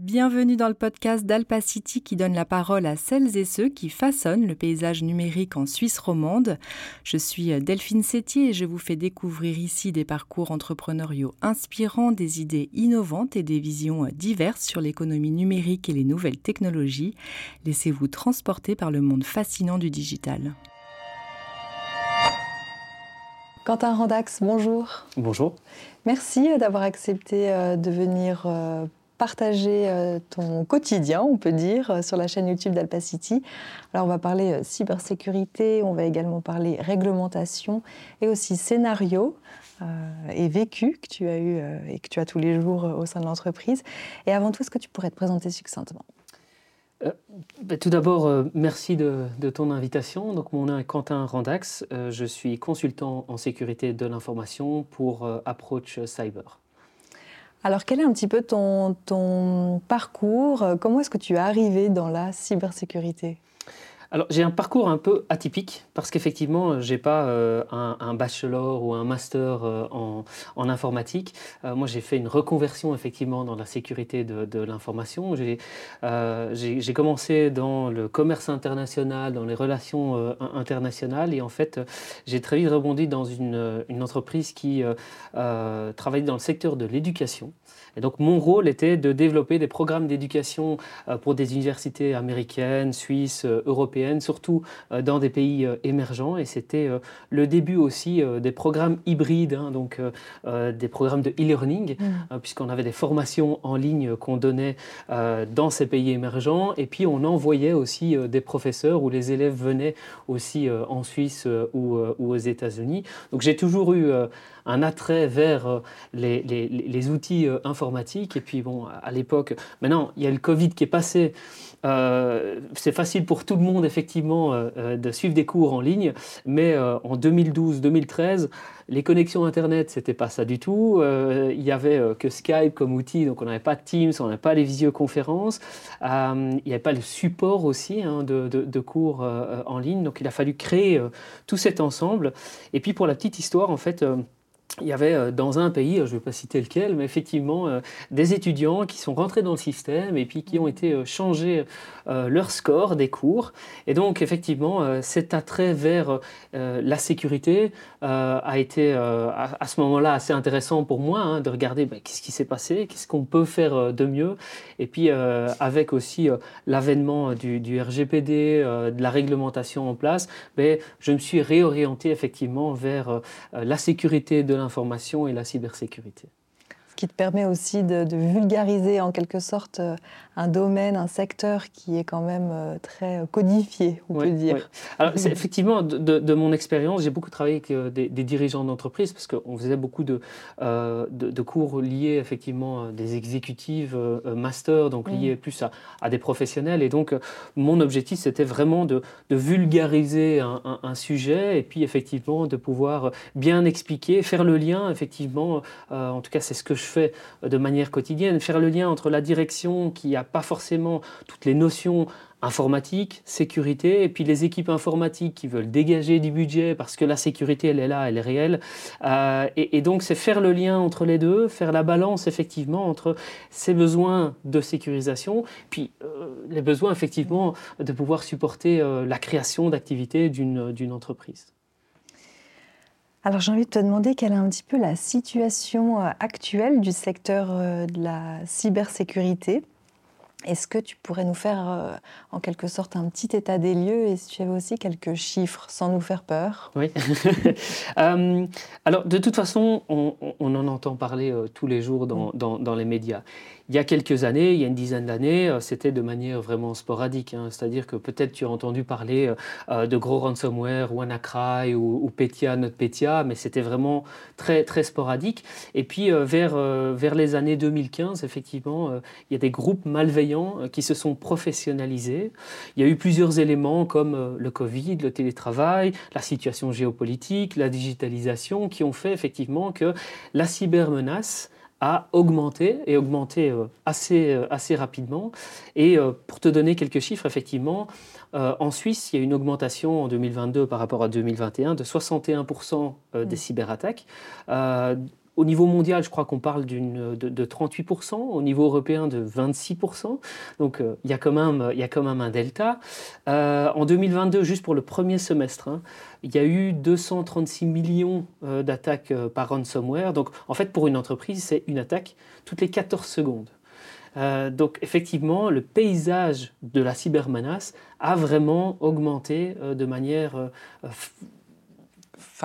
Bienvenue dans le podcast d'Alpacity qui donne la parole à celles et ceux qui façonnent le paysage numérique en Suisse romande. Je suis Delphine Sétier et je vous fais découvrir ici des parcours entrepreneuriaux inspirants, des idées innovantes et des visions diverses sur l'économie numérique et les nouvelles technologies. Laissez-vous transporter par le monde fascinant du digital. Quentin Randax, bonjour. Bonjour. Merci d'avoir accepté euh, de venir euh, partager euh, ton quotidien, on peut dire, euh, sur la chaîne YouTube d'Alpacity. Alors on va parler euh, cybersécurité, on va également parler réglementation et aussi scénario et vécu que tu as eu et que tu as tous les jours au sein de l'entreprise. Et avant tout, est-ce que tu pourrais te présenter succinctement? Bah, tout d'abord, merci de, de, ton invitation. Donc, mon nom est Quentin Randax. je suis consultant en sécurité de l'information pour Approach Cyber. Alors, quel est un petit peu ton, parcours? Comment est-ce que tu es arrivé dans la cybersécurité? Alors j'ai un parcours un peu atypique parce qu'effectivement j'ai pas euh, un, bachelor ou un master euh, en, informatique. Euh, moi j'ai fait une reconversion effectivement dans la sécurité de, l'information. J'ai commencé dans le commerce international, dans les relations internationales et en fait j'ai très vite rebondi dans une, une entreprise qui travaillait dans le secteur de l'éducation. Et donc mon rôle était de développer des programmes d'éducation pour des universités américaines, suisses, européennes surtout euh, dans des pays euh, émergents. Et c'était euh, le début aussi des programmes hybrides, hein, donc des programmes de e-learning, mm. puisqu'on avait des formations en ligne qu'on donnait dans ces pays émergents. Et puis on envoyait aussi des professeurs où les élèves venaient aussi en Suisse ou, aux États-Unis. Donc j'ai toujours eu un attrait vers les, les, outils informatiques. Et puis, bon, à l'époque, maintenant, il y a le Covid qui est passé. Euh, c'est facile pour tout le monde, effectivement, euh, euh, de suivre des cours en ligne, mais en 2012-2013, les connexions Internet, c'était pas ça du tout. il n'y avait que Skype comme outil, donc on n'avait pas de Teams, on n'avait pas les visioconférences. il n'y avait pas le support aussi hein, de, de, cours en ligne, donc il a fallu créer tout cet ensemble. Et puis pour la petite histoire, en fait, il y avait euh, dans un pays, je ne vais pas citer lequel, mais effectivement euh, des étudiants qui sont rentrés dans le système et puis qui ont été euh, changés leur score des cours. Et donc effectivement, cet attrait vers la sécurité a été à ce moment-là assez intéressant pour moi hein, de regarder bah, qu'est-ce qui s'est passé, qu'est-ce qu'on peut faire de mieux. Et puis avec aussi l'avènement du, du, RGPD, de la réglementation en place, ben, je me suis réorienté effectivement vers la sécurité de l'information et la cybersécurité. Ce qui te permet aussi de, de vulgariser en quelque sorte euh, un domaine, un secteur qui est quand même euh, très codifié, on peut dire. Alors, effectivement, de, mon expérience, j'ai beaucoup travaillé avec euh, des, dirigeants d'entreprise parce qu'on faisait beaucoup de, euh, de, cours liés effectivement à des exécutives master, donc liés mm. plus à, à, des professionnels. Et donc, mon objectif, c'était vraiment de, vulgariser un, un, sujet et puis effectivement de pouvoir bien expliquer, faire le lien, effectivement, en tout cas, c'est ce que je fais de manière quotidienne, faire le lien entre la direction qui a pas forcément toutes les notions informatiques, sécurité, et puis les équipes informatiques qui veulent dégager du budget parce que la sécurité, elle est là, elle est réelle. Euh, et, donc, c'est faire le lien entre les deux, faire la balance, effectivement, entre ces besoins de sécurisation, puis euh, les besoins, effectivement, de pouvoir supporter euh, la création d'activités d'une entreprise. Alors j'ai envie de te demander quelle est un petit peu la situation actuelle du secteur de la cybersécurité est-ce que tu pourrais nous faire euh, en quelque sorte un petit état des lieux et si tu avais aussi quelques chiffres sans nous faire peur? Oui. Euh, alors de toute façon, on, en entend parler euh, tous les jours dans, dans, dans, les médias. Il y a quelques années, il y a une dizaine d'années, euh, c'était de manière vraiment sporadique. Hein. C'est-à-dire que peut-être tu as entendu parler euh, euh, de gros ransomware, WannaCry ou, ou Petya, NotPetya, mais c'était vraiment très, très sporadique. Et puis vers, vers les années 2015, effectivement, il y a des groupes malveillants qui se sont professionnalisés. Il y a eu plusieurs éléments comme le Covid, le télétravail, la situation géopolitique, la digitalisation, qui ont fait effectivement que la cybermenace a augmenté et augmenté euh, assez, euh, assez rapidement. Et euh, pour te donner quelques chiffres, effectivement, en Suisse, il y a une augmentation en 2022 par rapport à 2021 de 61% des mmh. cyberattaques au niveau mondial, je crois qu'on parle de, de, 38%, au niveau européen de 26%. Donc euh, il, y a quand même, il y a quand même un delta. Euh, en 2022, juste pour le premier semestre, hein, il y a eu 236 millions euh, d'attaques par ransomware. Donc en fait, pour une entreprise, c'est une attaque toutes les 14 secondes. donc effectivement, le paysage de la cybermenace a vraiment augmenté de manière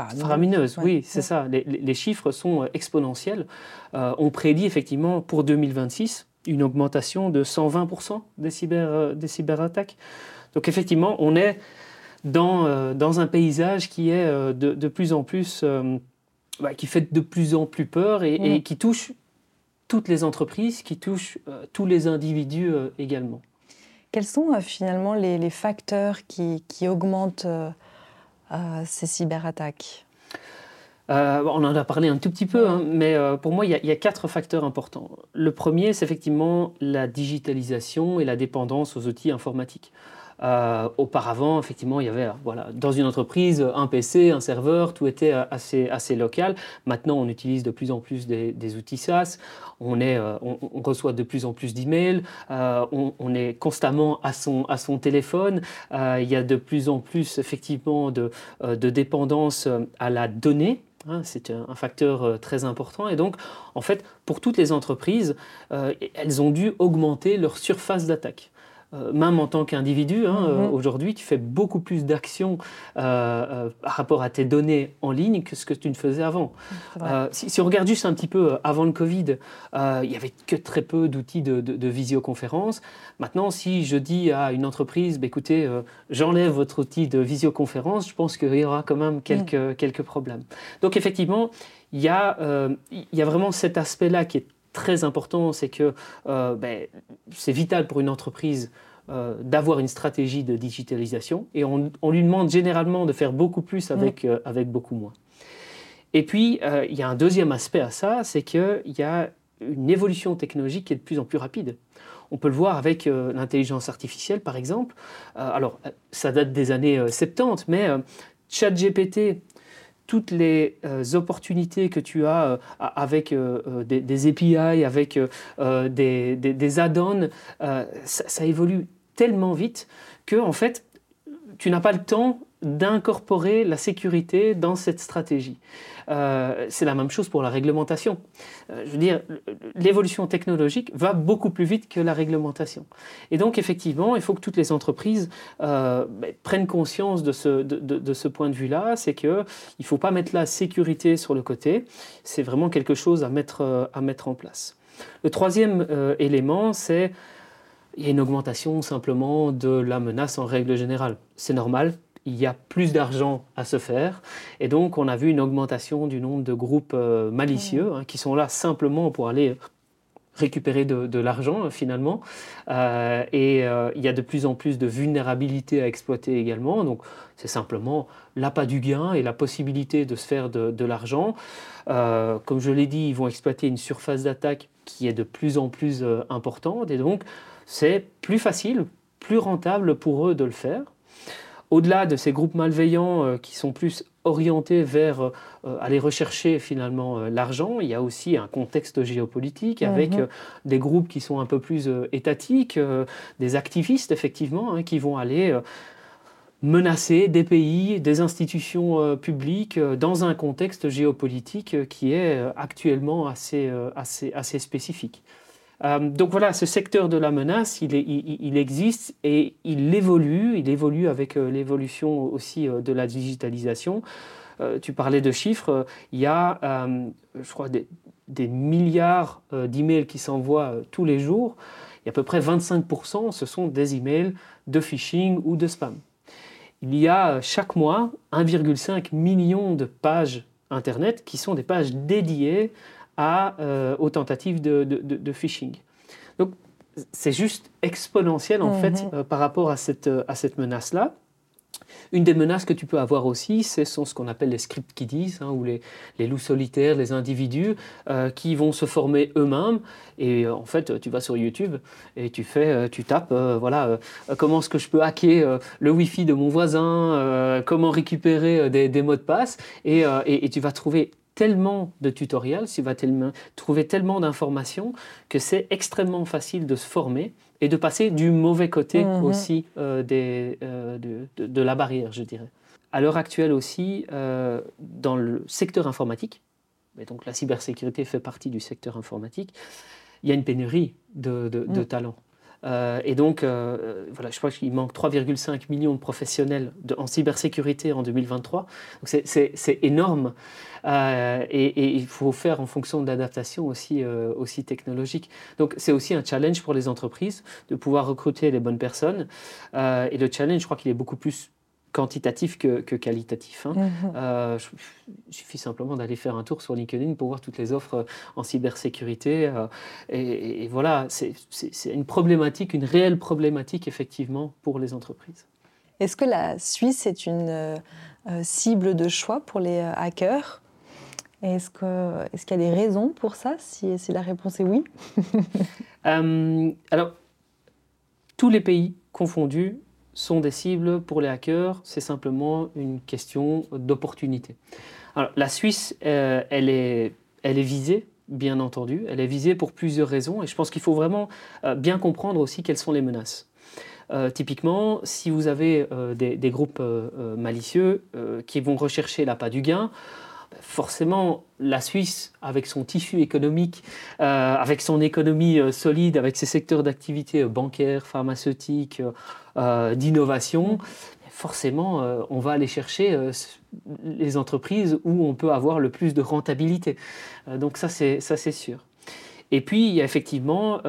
faramineuse. oui, c'est ça. Les, chiffres sont euh, exponentiels. Euh, on prédit effectivement pour 2026 une augmentation de 120% des, cyber, euh, des cyberattaques. Donc effectivement, on est dans, dans un paysage qui est de, plus en plus, bah, qui fait de plus en plus peur et, qui touche toutes les entreprises, qui touche tous les individus également. Quels sont finalement les, les, facteurs qui, qui augmentent ces cyberattaques euh, on en a parlé un tout petit peu, hein, mais euh, pour moi, il y, a quatre facteurs importants. Le premier, c'est effectivement la digitalisation et la dépendance aux outils informatiques. Euh, auparavant, effectivement, il y avait voilà, dans une entreprise un PC, un serveur, tout était assez, assez local. Maintenant, on utilise de plus en plus des, outils SaaS, on, est, euh, on, reçoit de plus en plus d'emails, euh, on, est constamment à son, à son téléphone. il y a de plus en plus, effectivement, de, de dépendance à la donnée. Hein, c'est un facteur très important. Et donc, en fait, pour toutes les entreprises, elles ont dû augmenter leur surface d'attaque. Euh, même en tant qu'individu, hein, euh, mhm. aujourd'hui, tu fais beaucoup plus d'actions euh, par rapport à tes données en ligne que ce que tu ne faisais avant. Si, on regarde juste un petit peu avant le Covid, il n'y avait que très peu d'outils de, visioconférence. Maintenant, si je dis à une entreprise, bah, écoutez, j'enlève votre outil de visioconférence, je pense qu'il y aura quand même quelques, mm. quelques problèmes. Donc effectivement, il y, a, il y a vraiment cet aspect-là qui est très important, c'est que euh, ben, c'est vital pour une entreprise euh, d'avoir une stratégie de digitalisation et on, lui demande généralement de faire beaucoup plus avec, euh, avec beaucoup moins. Et puis, il y a un deuxième aspect à ça, c'est qu'il y a une évolution technologique qui est de plus en plus rapide. On peut le voir avec l'intelligence artificielle, par exemple. alors, ça date des années 70, mais ChatGPT, toutes les euh, opportunités que tu as euh, avec euh, des, API, avec des, des add-ons, ça, évolue tellement vite que en fait, tu n'as pas le temps d'incorporer la sécurité dans cette stratégie. Euh, c'est la même chose pour la réglementation. Euh, je veux dire, l'évolution technologique va beaucoup plus vite que la réglementation. Et donc, effectivement, il faut que toutes les entreprises euh, ben, prennent conscience de ce, de, ce point de vue-là. C'est qu'il ne faut pas mettre la sécurité sur le côté. C'est vraiment quelque chose à mettre, à mettre en place. Le troisième élément, c'est il y a une augmentation simplement de la menace en règle générale. C'est normal, il y a plus d'argent à se faire. Et donc, on a vu une augmentation du nombre de groupes euh, malicieux hein, qui sont là simplement pour aller récupérer de, l'argent euh, finalement. Euh, et il y a de plus en plus de vulnérabilités à exploiter également. Donc, c'est simplement l'appât du gain et la possibilité de se faire de, l'argent. comme je l'ai dit, ils vont exploiter une surface d'attaque qui est de plus en plus importante. Et donc, c'est plus facile, plus rentable pour eux de le faire au-delà de ces groupes malveillants euh, qui sont plus orientés vers euh, aller rechercher finalement euh, l'argent, il y a aussi un contexte géopolitique avec mhm. des groupes qui sont un peu plus étatiques, des activistes effectivement, hein, qui vont aller menacer des pays, des institutions publiques dans un contexte géopolitique qui est actuellement assez, assez, assez spécifique. Euh, donc voilà, ce secteur de la menace, il, existe et il évolue, il évolue avec euh, l'évolution aussi euh, de la digitalisation. tu parlais de chiffres, il y a, je crois, des, milliards d'emails qui s'envoient tous les jours. Et à peu près 25%, ce sont des emails de phishing ou de spam. Il y a chaque mois 1,5 million de pages Internet qui sont des pages dédiées euh, aux tentatives de, phishing. Donc c'est juste exponentiel en fait mhm. euh, par rapport à cette, euh, à cette menace-là. Une des menaces que tu peux avoir aussi, ce sont ce qu'on appelle les script kiddies, hein, ou les, les, loups solitaires, les individus qui vont se former eux-mêmes. Et en fait, tu vas sur YouTube et tu fais, tu tapes, voilà, comment est-ce que je peux hacker le Wi-Fi de mon voisin, comment récupérer des, des, mots de passe, et, et, et tu vas trouver tellement de tutoriels, tu vas trouver tellement d'informations que c'est extrêmement facile de se former et de passer du mauvais côté mhm. aussi euh, des, euh, de, la barrière, je dirais. À l'heure actuelle aussi, euh, dans le secteur informatique, et donc la cybersécurité fait partie du secteur informatique, il y a une pénurie de, de mm. talents. Euh, et donc, euh, voilà, je crois qu'il manque 3,5 millions de professionnels en cybersécurité en 2023. C'est énorme. Euh, et, il faut faire en fonction de l'adaptation aussi, aussi technologique. Donc, c'est aussi un challenge pour les entreprises de pouvoir recruter les bonnes personnes. et le challenge, je crois qu'il est beaucoup plus quantitatif que, qualitatif. Hein. Mhm. Euh, il suffit simplement d'aller faire un tour sur LinkedIn pour voir toutes les offres euh, en cybersécurité. Euh, et, voilà, c'est une problématique, une réelle problématique effectivement pour les entreprises. Est-ce que la Suisse est une cible de choix pour les hackers? Est-ce qu'il est y a des raisons pour ça, si, si la réponse est oui? Alors, tous les pays confondus sont des cibles pour les hackers, c'est simplement une question d'opportunité. La Suisse, euh, elle, est, elle est visée, bien entendu, elle est visée pour plusieurs raisons, et je pense qu'il faut vraiment euh, bien comprendre aussi quelles sont les menaces. Euh, typiquement, si vous avez des, groupes malicieux qui vont rechercher l'appât du gain, forcément, la Suisse, avec son tissu économique, avec son économie solide, avec ses secteurs d'activité euh, bancaires, pharmaceutiques, d'innovation, forcément, on va aller chercher les entreprises où on peut avoir le plus de rentabilité. donc ça, c'est sûr. Et puis, il y a effectivement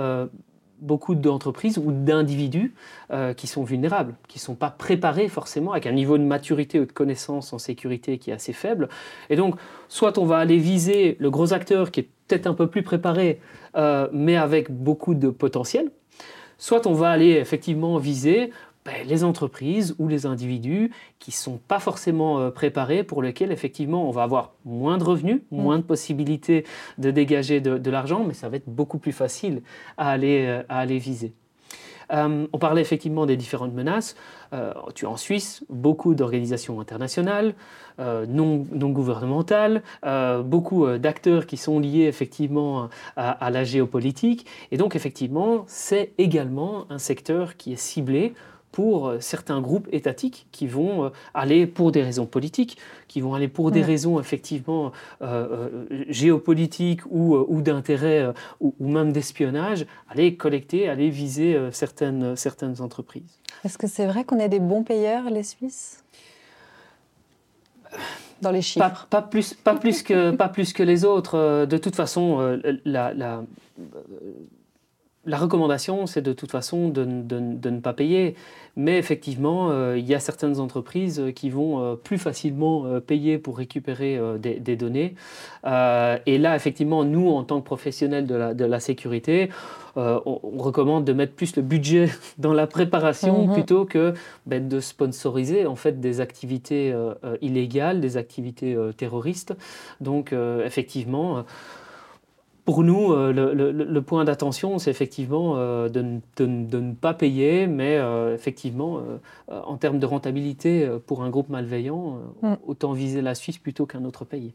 beaucoup d'entreprises ou d'individus euh, qui sont vulnérables, qui ne sont pas préparés forcément, avec un niveau de maturité ou de connaissance en sécurité qui est assez faible. Et donc, soit on va aller viser le gros acteur qui est peut-être un peu plus préparé, euh, mais avec beaucoup de potentiel, soit on va aller effectivement viser ben, les entreprises ou les individus qui ne sont pas forcément euh, préparés, pour lesquels effectivement on va avoir moins de revenus, mm. moins de possibilités de dégager de, l'argent, mais ça va être beaucoup plus facile à aller, euh, à aller viser. Euh, on parlait effectivement des différentes menaces. tu as en Suisse beaucoup d'organisations internationales, non, non, gouvernementales, beaucoup d'acteurs qui sont liés effectivement à, la géopolitique. Et donc effectivement, c'est également un secteur qui est ciblé pour euh, certains groupes étatiques qui vont euh, aller pour des raisons politiques, qui vont aller pour des raisons effectivement euh, géopolitiques ou, ou d'intérêt ou, même d'espionnage, aller collecter, aller viser certaines, certaines entreprises. Est-ce que c'est vrai qu'on est des bons payeurs, les Suisses? Dans les chiffres pas, plus, pas, plus que, pas plus que les autres. De toute façon, la, la la recommandation, c'est de toute façon de, ne pas payer. Mais effectivement, euh, il y a certaines entreprises qui vont euh, plus facilement euh, payer pour récupérer des, données. et là, effectivement, nous, en tant que professionnels de la, sécurité, on, recommande de mettre plus le budget dans la préparation mhm. plutôt que ben, de sponsoriser en fait des activités illégales, des activités terroristes. Donc, effectivement pour nous, euh, le, point d'attention, c'est effectivement euh, de, ne pas payer, mais euh, effectivement, en termes de rentabilité pour un groupe malveillant, mm. autant viser la Suisse plutôt qu'un autre pays.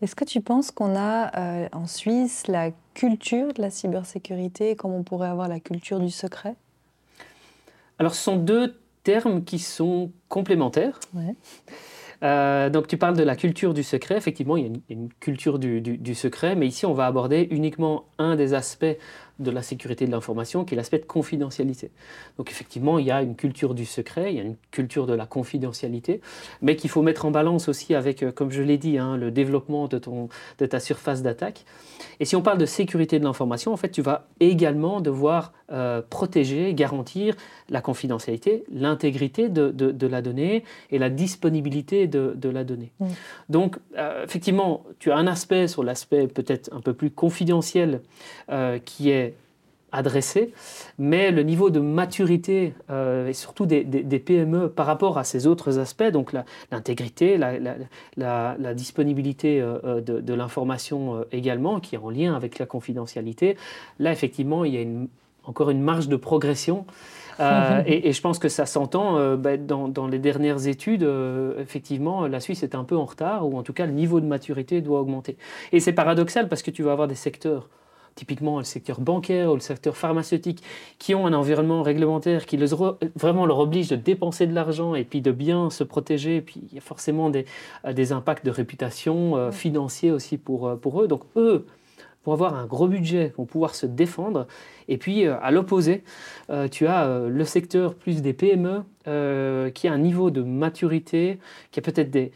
Est-ce que tu penses qu'on a en Suisse la culture de la cybersécurité comme on pourrait avoir la culture du secret? Alors, ce sont deux termes qui sont complémentaires. Ouais. Euh, donc tu parles de la culture du secret. Effectivement, il y a une, culture du, secret, mais ici on va aborder uniquement un des aspects de la sécurité de l'information, qui est l'aspect de confidentialité. Donc effectivement, il y a une culture du secret, il y a une culture de la confidentialité, mais qu'il faut mettre en balance aussi avec, euh, comme je l'ai dit, hein, le développement de, ton, de ta surface d'attaque. Et si on parle de sécurité de l'information, en fait, tu vas également devoir euh, protéger, garantir la confidentialité, l'intégrité de, de, la donnée et la disponibilité de, de la donnée. Mm. Donc, euh, effectivement, tu as un aspect sur l'aspect peut-être un peu plus confidentiel qui est adressé, mais le niveau de maturité euh, et surtout des, PME par rapport à ces autres aspects, donc l'intégrité, la, disponibilité euh, euh, de, l'information également, qui est en lien avec la confidentialité, là effectivement il y a encore une marge de progression et, je pense que ça s'entend bah, dans, dans, les dernières études. effectivement, la Suisse est un peu en retard, ou en tout cas le niveau de maturité doit augmenter. Et c'est paradoxal parce que tu vas avoir des secteurs typiquement le secteur bancaire ou le secteur pharmaceutique, qui ont un environnement réglementaire qui vraiment leur oblige de dépenser de l'argent et puis de bien se protéger. Et puis il y a forcément des, euh, des impacts de réputation euh, financiers aussi pour, euh, pour eux. Donc eux, pour avoir un gros budget, vont pouvoir se défendre. Et puis, à l'opposé, tu as le secteur plus des PME qui a un niveau de maturité, qui a peut-être des,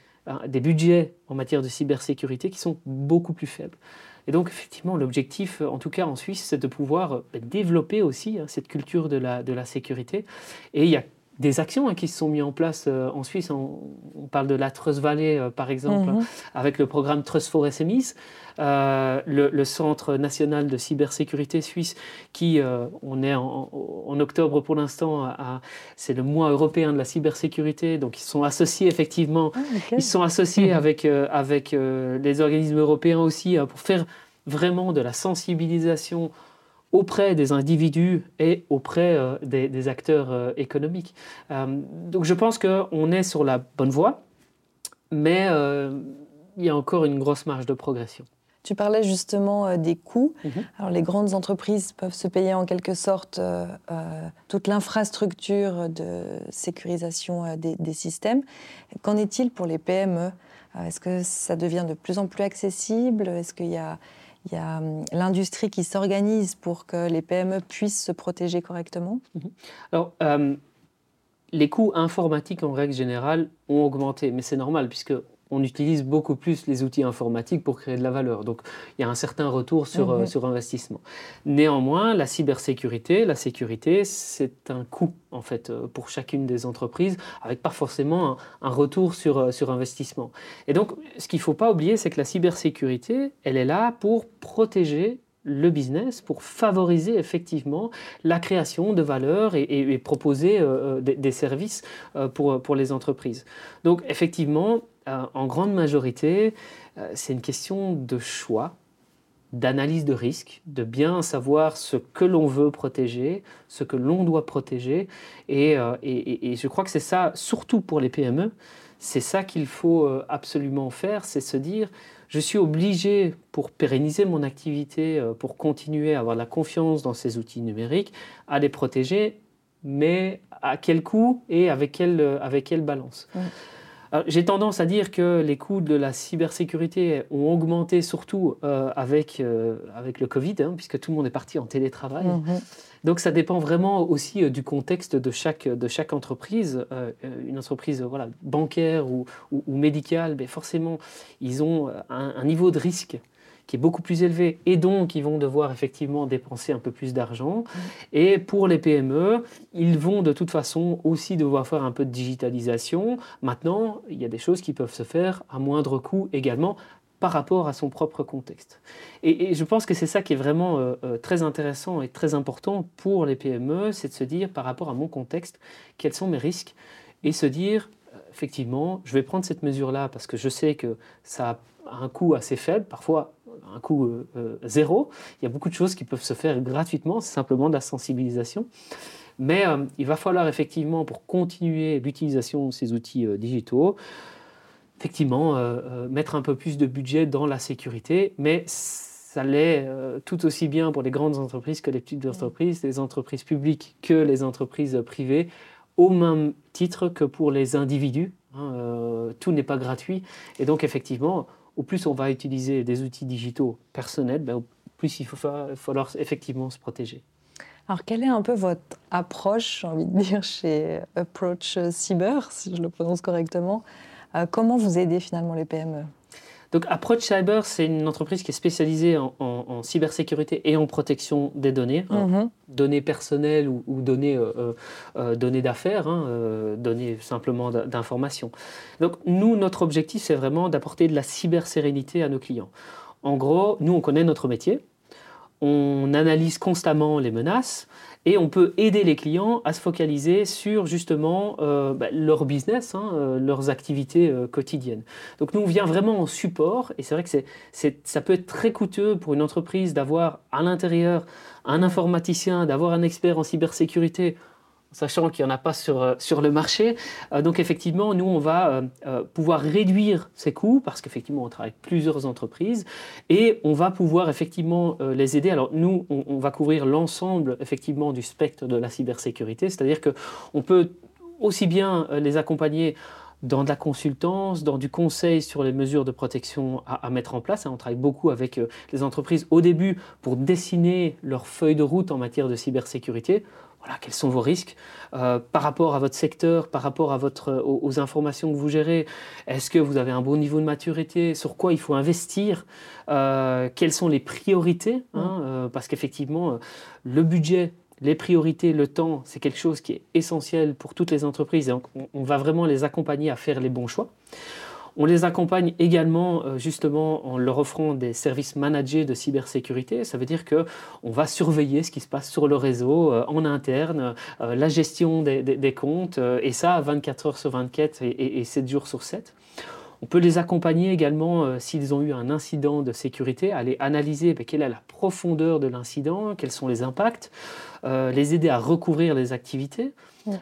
des budgets en matière de cybersécurité qui sont beaucoup plus faibles. Et donc, effectivement, l'objectif, en tout cas en Suisse, c'est de pouvoir euh, développer aussi hein, cette culture de la, de la sécurité. Et il y a des actions hein, qui se sont mises en place euh, en Suisse. On, parle de la Trust Valley, euh, par exemple, mhm. avec le programme Trust for SMEs, le, Centre national de cybersécurité suisse, qui, on est en, octobre pour l'instant, c'est le mois européen de la cybersécurité, donc ils sont associés effectivement, ah, ils sont associés mhm. avec, avec les organismes européens aussi pour faire vraiment de la sensibilisation auprès des individus et auprès euh, des, acteurs euh, économiques. Euh, donc je pense qu'on est sur la bonne voie, mais il y a encore une grosse marge de progression. Tu parlais justement des coûts. Mhm. Alors les grandes entreprises peuvent se payer en quelque sorte toute l'infrastructure de sécurisation des, des systèmes. Qu'en est-il pour les PME? Est-ce que ça devient de plus en plus accessible? Est-ce qu'il y a il y a hum, l'industrie qui s'organise pour que les PME puissent se protéger correctement mhm. Alors, euh, les coûts informatiques en règle générale ont augmenté, mais c'est normal puisque on utilise beaucoup plus les outils informatiques pour créer de la valeur. Donc il y a un certain retour sur, euh, mhm. sur investissement. Néanmoins, la cybersécurité, la sécurité, c'est un coût en fait euh, pour chacune des entreprises, avec pas forcément un, retour sur, euh, sur investissement. Et donc ce qu'il ne faut pas oublier, c'est que la cybersécurité, elle est là pour protéger le business pour favoriser effectivement la création de valeur et, proposer des, des, services pour, pour les entreprises. Donc effectivement, en grande majorité, euh, c'est une question de choix, d'analyse de risque, de bien savoir ce que l'on veut protéger, ce que l'on doit protéger. Euh, et, je crois que c'est ça, surtout pour les PME, c'est ça qu'il faut absolument faire, c'est se dire, je suis obligé, pour pérenniser mon activité, pour continuer à avoir la confiance dans ces outils numériques, à les protéger, mais à quel coût et avec quelle balance? J'ai tendance à dire que les coûts de la cybersécurité ont augmenté surtout euh, avec, euh, avec le Covid, hein, puisque tout le monde est parti en télétravail. Mhm. Donc ça dépend vraiment aussi euh, du contexte de chaque, de chaque entreprise. une entreprise voilà, bancaire ou, ou, médicale, mais ben, forcément, ils ont un niveau de risque qui est beaucoup plus élevé et donc ils vont devoir effectivement dépenser un peu plus d'argent. Mm. Et pour les PME, ils vont de toute façon aussi devoir faire un peu de digitalisation. Maintenant, il y a des choses qui peuvent se faire à moindre coût également par rapport à son propre contexte. Et, je pense que c'est ça qui est vraiment euh, euh, très intéressant et très important pour les PME, c'est de se dire par rapport à mon contexte, quels sont mes risques et se dire euh, effectivement, je vais prendre cette mesure-là parce que je sais que ça a un coût assez faible, parfois un coût euh, euh, zéro. Il y a beaucoup de choses qui peuvent se faire gratuitement, c'est simplement de la sensibilisation. Mais euh, il va falloir effectivement, pour continuer l'utilisation de ces outils digitaux, effectivement mettre un peu plus de budget dans la sécurité, mais ça l'est tout aussi bien pour les grandes entreprises que les petites entreprises, les entreprises publiques que les entreprises privées, au même titre que pour les individus. Hein, tout n'est pas gratuit. Et donc, effectivement, au plus on va utiliser des outils digitaux personnels, ben, au plus il va falloir effectivement se protéger. Alors, quelle est un peu votre approche, j'ai envie de dire, chez Approach Cyber, si je le prononce correctement? Euh, Comment vous aidez finalement les PME donc Approach Cyber, c'est une entreprise qui est spécialisée en, cybersécurité et en protection des données, hein. mhm. données personnelles ou, données, euh, euh, euh, données d'affaires, hein, données simplement d'information. Donc nous, notre objectif, c'est vraiment d'apporter de la cybersérénité à nos clients. En gros, nous, on connaît notre métier, on analyse constamment les menaces et on peut aider les clients à se focaliser sur justement euh, bah, leur business, hein, euh, leurs activités euh, quotidiennes. Donc nous, on vient vraiment en support et c'est vrai que ça peut être très coûteux pour une entreprise d'avoir à l'intérieur un informaticien, d'avoir un expert en cybersécurité sachant qu'il n'y en a pas sur, euh, sur le marché. Euh, donc effectivement, nous, on va euh, pouvoir réduire ces coûts parce qu'effectivement, on travaille avec plusieurs entreprises et on va pouvoir effectivement les aider. Alors nous, on, va couvrir l'ensemble effectivement du spectre de la cybersécurité, c'est-à-dire qu'on peut aussi bien les accompagner dans de la consultance, dans du conseil sur les mesures de protection à, mettre en place. Hein, on travaille beaucoup avec les entreprises au début pour dessiner leur feuille de route en matière de cybersécurité. Voilà, quels sont vos risques euh, par rapport à votre secteur, par rapport à votre, aux, informations que vous gérez Est-ce que vous avez un bon niveau de maturité Sur quoi il faut investir euh, Quelles sont les priorités hein, Parce qu'effectivement, le budget les priorités, le temps, c'est quelque chose qui est essentiel pour toutes les entreprises. donc, on, va vraiment les accompagner à faire les bons choix. On les accompagne également euh, justement en leur offrant des services managés de cybersécurité. Ça veut dire que on va surveiller ce qui se passe sur le réseau euh, en interne, euh, la gestion des, comptes, et ça 24 heures sur 24 et, et 7 jours sur 7. On peut les accompagner également euh, s'ils ont eu un incident de sécurité, aller analyser ben, quelle est la profondeur de l'incident, quels sont les impacts, euh, les aider à recouvrir les activités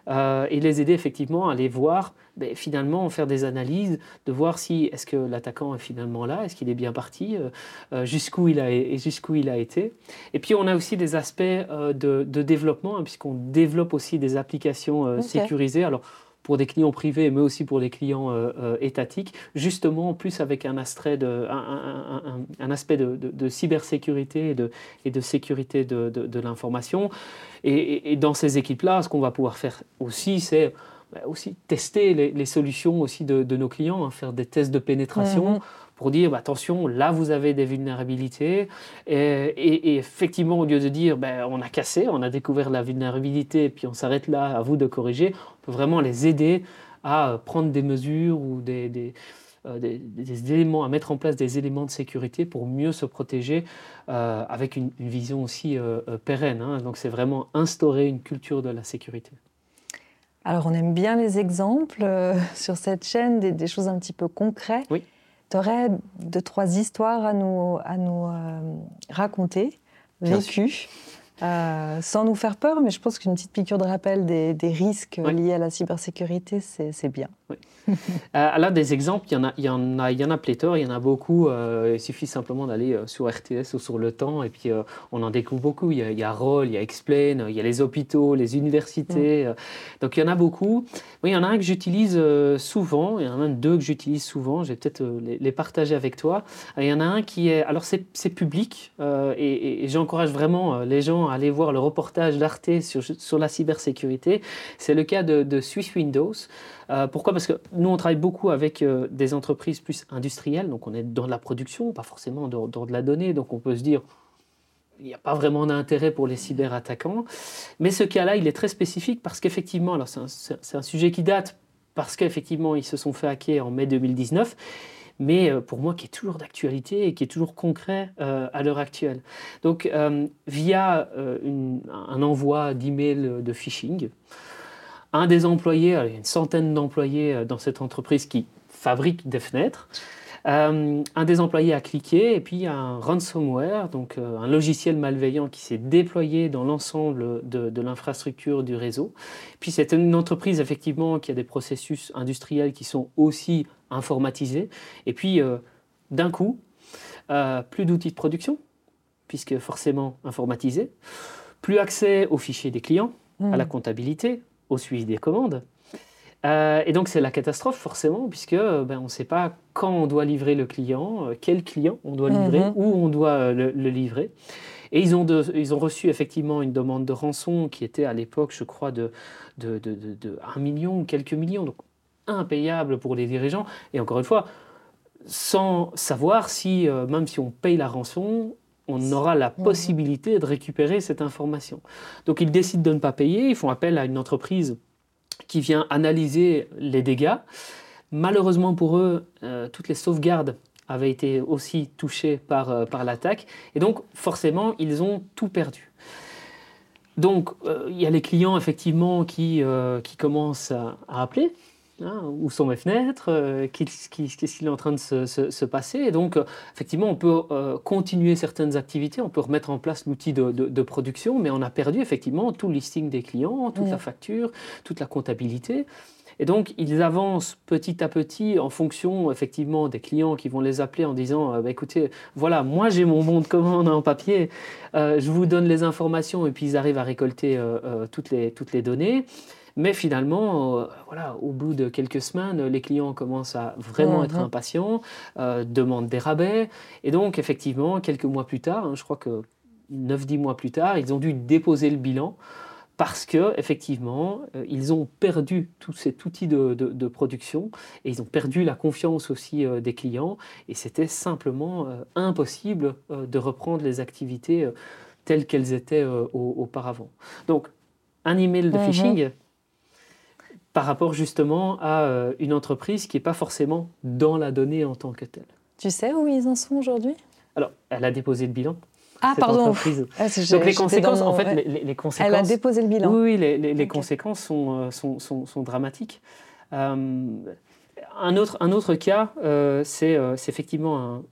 euh, et les aider effectivement à aller voir, ben, finalement, faire des analyses, de voir si est-ce que l'attaquant est finalement là, est-ce qu'il est bien parti, jusqu'où il, a, jusqu'où il a été. Et puis on a aussi des aspects de, développement, hein, puisqu'on développe aussi des applications sécurisées. Alors, pour des clients privés, mais aussi pour les clients euh, euh, étatiques, justement en plus avec un, aspect de, cybersécurité et de, sécurité de, l'information. Et, dans ces équipes-là, ce qu'on va pouvoir faire aussi, c'est bah, aussi tester les, solutions aussi de, nos clients, hein, faire des tests de pénétration. Mhm pour dire bah, attention, là vous avez des vulnérabilités. Et, effectivement, au lieu de dire ben, on a cassé, on a découvert la vulnérabilité, et puis on s'arrête là, à vous de corriger, on peut vraiment les aider à prendre des mesures ou des, des, euh, éléments, à mettre en place des éléments de sécurité pour mieux se protéger euh, avec une, vision aussi euh, pérenne. Hein. Donc c'est vraiment instaurer une culture de la sécurité. Alors on aime bien les exemples sur cette chaîne, des, des, choses un petit peu concrètes. Oui tu aurais deux, trois histoires à nous, à nous euh, raconter, vécues, euh, sans nous faire peur, mais je pense qu'une petite piqûre de rappel des, risques liés à la cybersécurité, c'est bien. Oui. Euh, là, des exemples, il y, en a, il, y en a, il y en a pléthore, il y en a beaucoup. Euh, il suffit simplement d'aller euh, sur RTS ou sur Le Temps et puis euh, on en découvre beaucoup. Il y a, il y a Roll, il y a Explain, il y a les hôpitaux, les universités. donc il y en a beaucoup. Oui, il y en a un que j'utilise souvent, il y en a deux que j'utilise souvent. Je vais peut-être les, partager avec toi. il y en a un qui est. Alors c'est public et, j'encourage vraiment les gens à aller voir le reportage d'Arte sur, sur la cybersécurité. C'est le cas de, de Swiss Windows. Euh, pourquoi? Parce que nous, on travaille beaucoup avec euh, des entreprises plus industrielles, donc on est dans de la production, pas forcément dans, de la donnée, donc on peut se dire, il n'y a pas vraiment d'intérêt pour les cyberattaquants. Mais ce cas-là, il est très spécifique parce qu'effectivement, alors c'est un, sujet qui date parce qu'effectivement, ils se sont fait hacker en mai 2019 mais euh, pour moi qui est toujours d'actualité et qui est toujours concret à l'heure actuelle. Donc via un envoi d'email de phishing, un des employés, il y a une centaine d'employés euh, dans cette entreprise qui fabrique des fenêtres. Euh, un des employés a cliqué et puis il y a un ransomware, donc euh, un logiciel malveillant qui s'est déployé dans l'ensemble de, l'infrastructure du réseau. Puis c'est une entreprise effectivement qui a des processus industriels qui sont aussi informatisés. Et puis d'un coup, plus d'outils de production, puisque forcément informatisés, plus accès aux fichiers des clients, à la mmh. comptabilité, au suivi des commandes. Euh, et donc c'est la catastrophe forcément, puisque euh, ben, on ne sait pas quand on doit livrer le client, euh, quel client on doit livrer, mhm. où on doit le, livrer. Et ils ont, ils ont reçu effectivement une demande de rançon qui était à l'époque, je crois, de, de, de, de, 1 million ou quelques millions, donc impayable pour les dirigeants. Et encore une fois, sans savoir si, même si on paye la rançon, on aura la possibilité de récupérer cette information. Donc ils décident de ne pas payer, ils font appel à une entreprise qui vient analyser les dégâts. Malheureusement pour eux, euh, toutes les sauvegardes avaient été aussi touchées par, euh, par l'attaque, et donc forcément, ils ont tout perdu. Donc, euh, il y a les clients effectivement qui, qui commencent à, appeler Hein, où sont mes fenêtres euh, Qu'est-ce qui, est en train de se, passer Et donc, euh, effectivement, on peut euh, continuer certaines activités, on peut remettre en place l'outil de, production, mais on a perdu effectivement tout le listing des clients, toute la facture, toute la comptabilité. Et donc, ils avancent petit à petit en fonction effectivement des clients qui vont les appeler en disant bah, écoutez, voilà, moi j'ai mon bon de commande en papier, je vous donne les informations, et puis ils arrivent à récolter toutes, les, toutes les données. Mais finalement, euh, voilà, au bout de quelques semaines, les clients commencent à vraiment être mhm. impatients, euh, demandent des rabais. Et donc, effectivement, quelques mois plus tard, hein, je crois que 9-10 mois plus tard, ils ont dû déposer le bilan parce que effectivement, euh, ils ont perdu tout cet outil de, production et ils ont perdu la confiance aussi des clients et c'était simplement impossible de reprendre les activités telles qu'elles étaient auparavant. Donc, un email de mhm. phishing, par rapport justement à euh, une entreprise qui n'est pas forcément dans la donnée en tant que telle. Tu sais où ils en sont aujourd'hui? Alors, elle a déposé le bilan. Ah, pardon. Ah, Donc les conséquences, en fait, les, conséquences. Elle a déposé le bilan. Oui, les, conséquences sont, euh, sont, sont, dramatiques. Euh, un, autre, un autre cas, c'est effectivement un,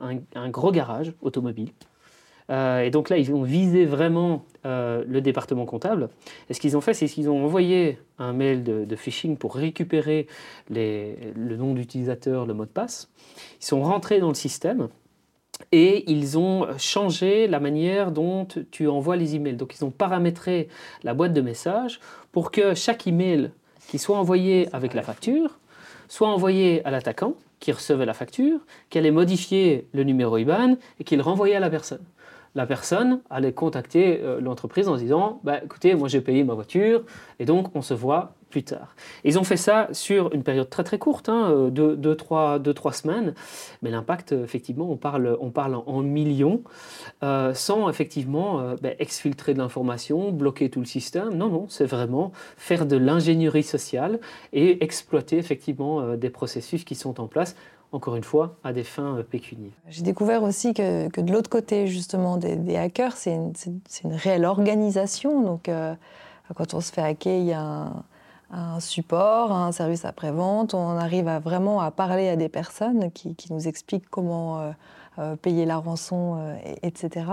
un, un, gros garage automobile euh, et donc là, ils ont visé vraiment euh, le département comptable. Et ce qu'ils ont fait, c'est qu'ils ont envoyé un mail de, phishing pour récupérer le nom d'utilisateur, le mot de passe. Ils sont rentrés dans le système et ils ont changé la manière dont tu envoies les emails. Donc ils ont paramétré la boîte de messages pour que chaque email qui soit envoyé avec la facture soit envoyé à l'attaquant qui recevait la facture, qu'elle ait modifié le numéro IBAN et qu'il renvoyait à la personne la personne allait contacter euh, l'entreprise en disant bah, écoutez, moi j'ai payé ma voiture et donc on se voit plus tard. Ils ont fait ça sur une période très très courte, hein, euh, de 2-3 semaines, mais l'impact, effectivement, on parle, on parle en millions, euh, sans effectivement bah, exfiltrer de l'information, bloquer tout le système. Non, non, c'est vraiment faire de l'ingénierie sociale et exploiter effectivement des processus qui sont en place encore une fois, à des fins euh, pécuniaires. J'ai découvert aussi que, de l'autre côté, justement, des, hackers, c'est une, réelle organisation. Donc, euh, quand on se fait hacker, il y a un, support, un service après-vente. On arrive vraiment à parler à des personnes qui, nous expliquent comment euh, payer la rançon, etc.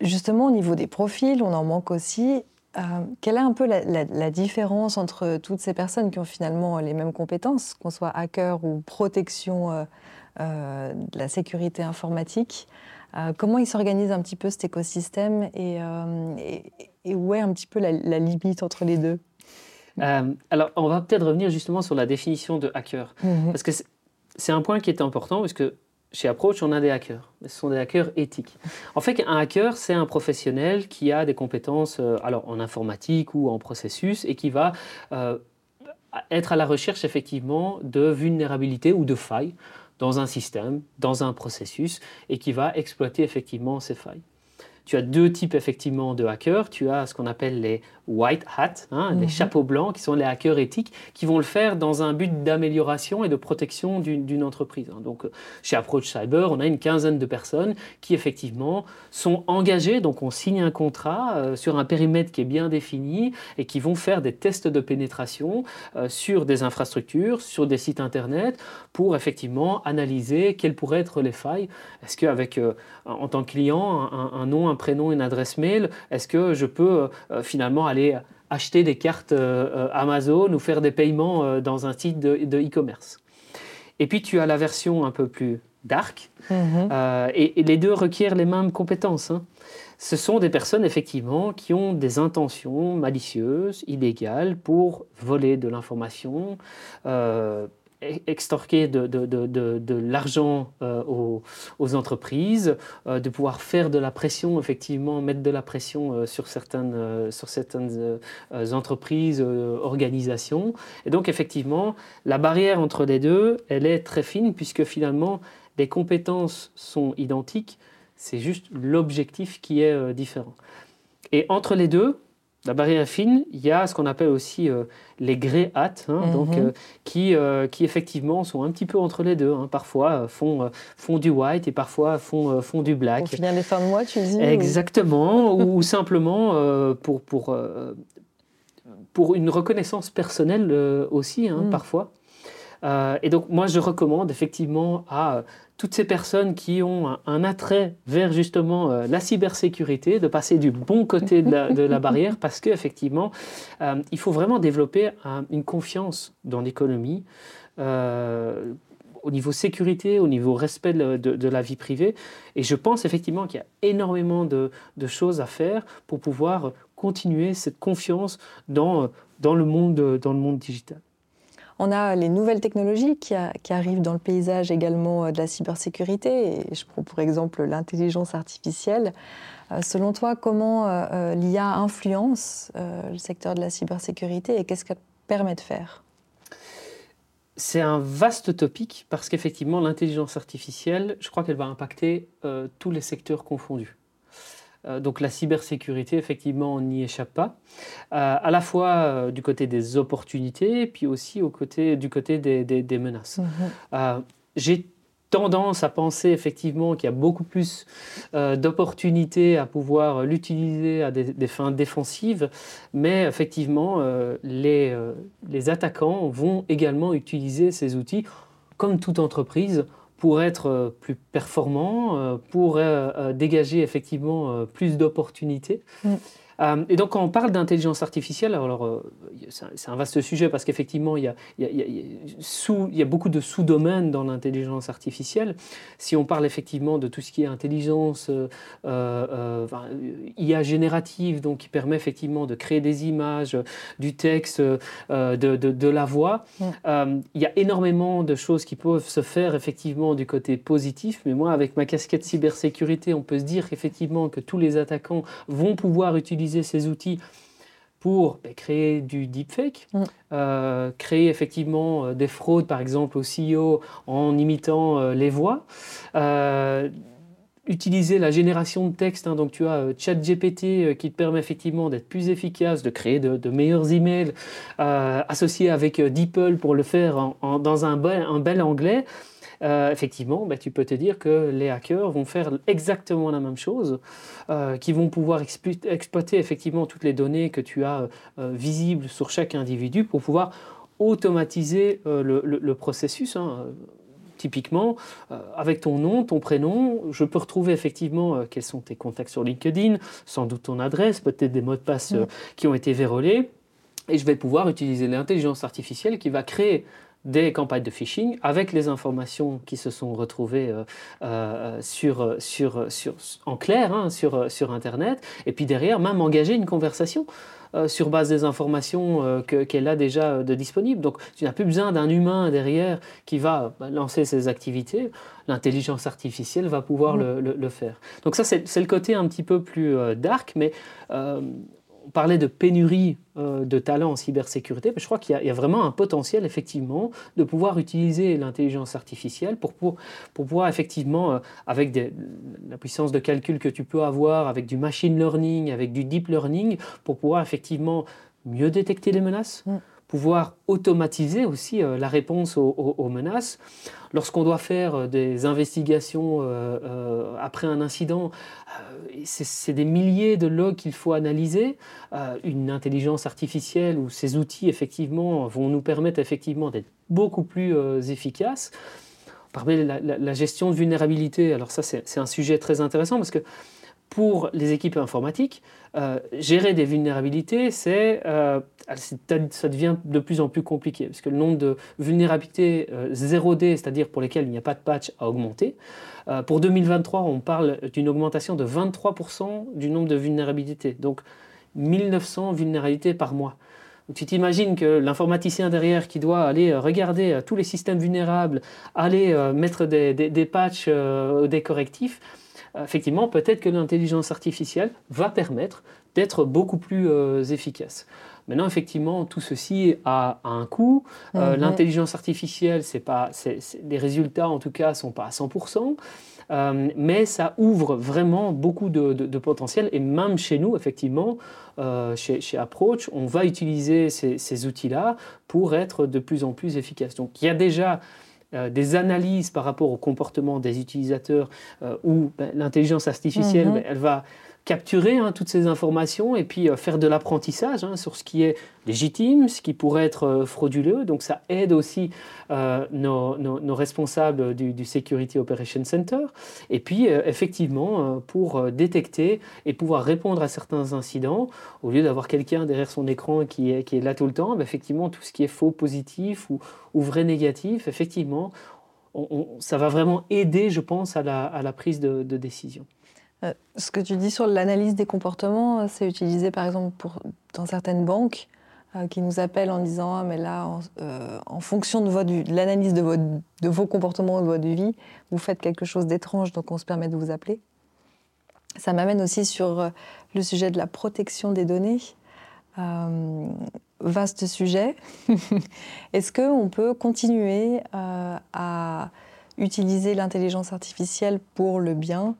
justement, au niveau des profils, on en manque aussi. Euh, quelle est un peu la, différence entre toutes ces personnes qui ont finalement les mêmes compétences, qu'on soit hacker ou protection euh, euh, de la sécurité informatique Comment ils s'organisent un petit peu cet écosystème et, où est un petit peu la, limite entre les deux? Alors, on va peut-être revenir justement sur la définition de hacker, mmh parce que c'est un point qui est important, parce que chez Approach, on a des hackers. Ce sont des hackers éthiques. En fait, un hacker, c'est un professionnel qui a des compétences euh, alors, en informatique ou en processus et qui va euh, être à la recherche effectivement de vulnérabilité ou de failles dans un système, dans un processus, et qui va exploiter effectivement ces failles. Tu as deux types effectivement de hackers. Tu as ce qu'on appelle les white hat, hein, les mhm. chapeaux blancs, qui sont les hackers éthiques, qui vont le faire dans un but d'amélioration et de protection d'une entreprise. Hein. Donc, euh, chez Approach Cyber, on a une quinzaine de personnes qui effectivement sont engagées. Donc, on signe un contrat euh, sur un périmètre qui est bien défini et qui vont faire des tests de pénétration euh, sur des infrastructures, sur des sites internet, pour effectivement analyser quelles pourraient être les failles. Est-ce qu'avec, en tant que client, un, un, nom, un prénom, une adresse mail, est-ce que je peux finalement aller acheter des cartes euh, Amazon ou faire des paiements euh, dans un site de e-commerce. et puis tu as la version un peu plus dark, mhm. euh, et, les deux requièrent les mêmes compétences. Hein. Ce sont des personnes effectivement qui ont des intentions malicieuses, illégales, pour voler de l'information, extorquer de, l'argent euh, aux, aux, entreprises, euh, de pouvoir faire de la pression, effectivement, mettre de la pression euh, sur certaines, sur certaines entreprises, organisations. Et donc, effectivement, la barrière entre les deux, elle est très fine, puisque finalement, les compétences sont identiques, c'est juste l'objectif qui est différent. Et entre les deux, la barrière fine, il y a ce qu'on appelle aussi euh, les grey hats, hein, mhm. donc, euh, qui, euh, qui effectivement sont un petit peu entre les deux. Hein. parfois font, font du white et parfois font, font du black. Pour finir les fins de mois, tu dis Exactement, ou, simplement pour, pour pour une reconnaissance personnelle aussi, hein, mm. parfois. Et donc, moi, je recommande effectivement à toutes ces personnes qui ont un, attrait vers justement la cybersécurité, de passer du bon côté de la, barrière, parce qu'effectivement, il faut vraiment développer une confiance dans l'économie au niveau sécurité, au niveau respect de, la vie privée. Et je pense effectivement qu'il y a énormément de, choses à faire pour pouvoir continuer cette confiance dans, dans, le, monde, dans le monde digital. On a les nouvelles technologies qui, arrivent dans le paysage également euh, de la cybersécurité. Je prends pour exemple l'intelligence artificielle. Euh, selon toi, comment euh, l'IA influence le secteur de la cybersécurité et qu'est-ce qu'elle permet de faire? C'est un vaste topic parce qu'effectivement, l'intelligence artificielle, je crois qu'elle va impacter tous les secteurs confondus. Euh, donc la cybersécurité, effectivement, on n'y échappe pas, euh, à la fois du côté des opportunités, puis aussi au côté, du côté des, menaces. Mm-hmm. J'ai tendance à penser effectivement qu'il y a beaucoup plus euh, d'opportunités à pouvoir l'utiliser à des, fins défensives, mais effectivement, euh, les, euh, les attaquants vont également utiliser ces outils, comme toute entreprise, pour être plus performants, pour dégager effectivement plus d'opportunités. Mm. Euh, et donc, quand on parle d'intelligence artificielle, alors, euh, c'est un vaste sujet parce qu'effectivement, il, il, il, y a beaucoup de sous-domaines dans l'intelligence artificielle. Si on parle effectivement de tout ce qui est intelligence euh, IA générative, donc qui permet effectivement de créer des images, du texte, de, de, de, la voix, il y a énormément de choses qui peuvent se faire effectivement du côté positif. Mais moi, avec ma casquette cybersécurité, on peut se dire effectivement que tous les attaquants vont pouvoir utiliser ces outils pour ben, créer du deepfake, mm. euh, créer effectivement euh, des fraudes, par exemple au CEO en imitant euh, les voix, utiliser la génération de texte. Hein, donc tu as ChatGPT qui te permet effectivement d'être plus efficace, de créer de, meilleurs emails, associé avec DeepL pour le faire dans un un bel anglais. Euh, effectivement, bah, tu peux te dire que les hackers vont faire exactement la même chose, euh, qui vont pouvoir exploiter effectivement toutes les données que tu as euh, visibles sur chaque individu pour pouvoir automatiser le, processus. Hein. Typiquement, avec ton nom, ton prénom, je peux retrouver effectivement quels sont tes contacts sur LinkedIn, sans doute ton adresse, peut-être des mots de passe qui ont été vérolés, et je vais pouvoir utiliser l'intelligence artificielle qui va créer des campagnes de phishing avec les informations qui se sont retrouvées euh, euh, sur, sur, sur, en clair hein, sur, sur Internet, et puis derrière même engager une conversation. Euh, sur base des informations qu'elle a déjà de disponibles. Donc tu n'as plus besoin d'un humain derrière qui va bah, lancer ses activités. L'intelligence artificielle va pouvoir mmh. le, le, faire. Donc ça c'est le côté un petit peu plus dark, mais on parlait de pénurie euh, de talents en cybersécurité, mais je crois qu'il y, a vraiment un potentiel, effectivement, de pouvoir utiliser l'intelligence artificielle pour, pouvoir, effectivement, euh, avec la puissance de calcul que tu peux avoir, avec du machine learning, avec du deep learning, pour pouvoir, effectivement, mieux détecter les menaces, mm pouvoir automatiser aussi euh, la réponse aux, menaces. Lorsqu'on doit faire euh, des investigations euh, après un incident, c'est des milliers de logs qu'il faut analyser. une intelligence artificielle ou ces outils, effectivement, vont nous permettre effectivement d'être beaucoup plus efficaces. Parmi la, la, gestion de vulnérabilité, alors ça c'est un sujet très intéressant parce que pour les équipes informatiques, euh, gérer des vulnérabilités, c'est, euh, ça devient de plus en plus compliqué, parce que le nombre de vulnérabilités 0D, euh, c'est-à-dire pour lesquelles il n'y a pas de patch, a augmenté. pour 2023, on parle d'une augmentation de 23% du nombre de vulnérabilités, donc 1900 vulnérabilités par mois. tu t'imagines que l'informaticien derrière qui doit aller regarder tous les systèmes vulnérables, aller mettre des, patchs, des correctifs, effectivement, peut-être que l'intelligence artificielle va permettre d'être beaucoup plus euh, efficace. Maintenant, effectivement, tout ceci a, un coût. Euh, mhm. L'intelligence artificielle, c'est pas, les résultats, en tout cas, sont pas à 100%. Euh, mais ça ouvre vraiment beaucoup de, potentiel. Et même chez nous, effectivement, chez, Approach, on va utiliser ces, ces outils-là pour être de plus en plus efficace. Donc, il y a déjà euh, des analyses par rapport au comportement des utilisateurs euh, où ben, l'intelligence artificielle, mhm. ben, elle va capturer hein, toutes ces informations et puis euh, faire de l'apprentissage hein, sur ce qui est légitime, ce qui pourrait être euh, frauduleux. Donc ça aide aussi euh, nos, responsables du, Security Operation Center. Et puis effectivement, pour détecter et pouvoir répondre à certains incidents, au lieu d'avoir quelqu'un derrière son écran qui est, là tout le temps, bah, effectivement, tout ce qui est faux positif ou vrai négatif, effectivement, ça va vraiment aider, je pense, à la, prise de décision. Euh, ce que tu dis sur l'analyse des comportements, euh, c'est utilisé par exemple dans certaines banques euh, qui nous appellent en disant ah, mais là, en, fonction de, l'analyse de, vos comportements de votre vie, vous faites quelque chose d'étrange, donc on se permet de vous appeler. Ça m'amène aussi sur le sujet de la protection des données. vaste sujet. Est-ce qu'on peut continuer à utiliser l'intelligence artificielle pour le bien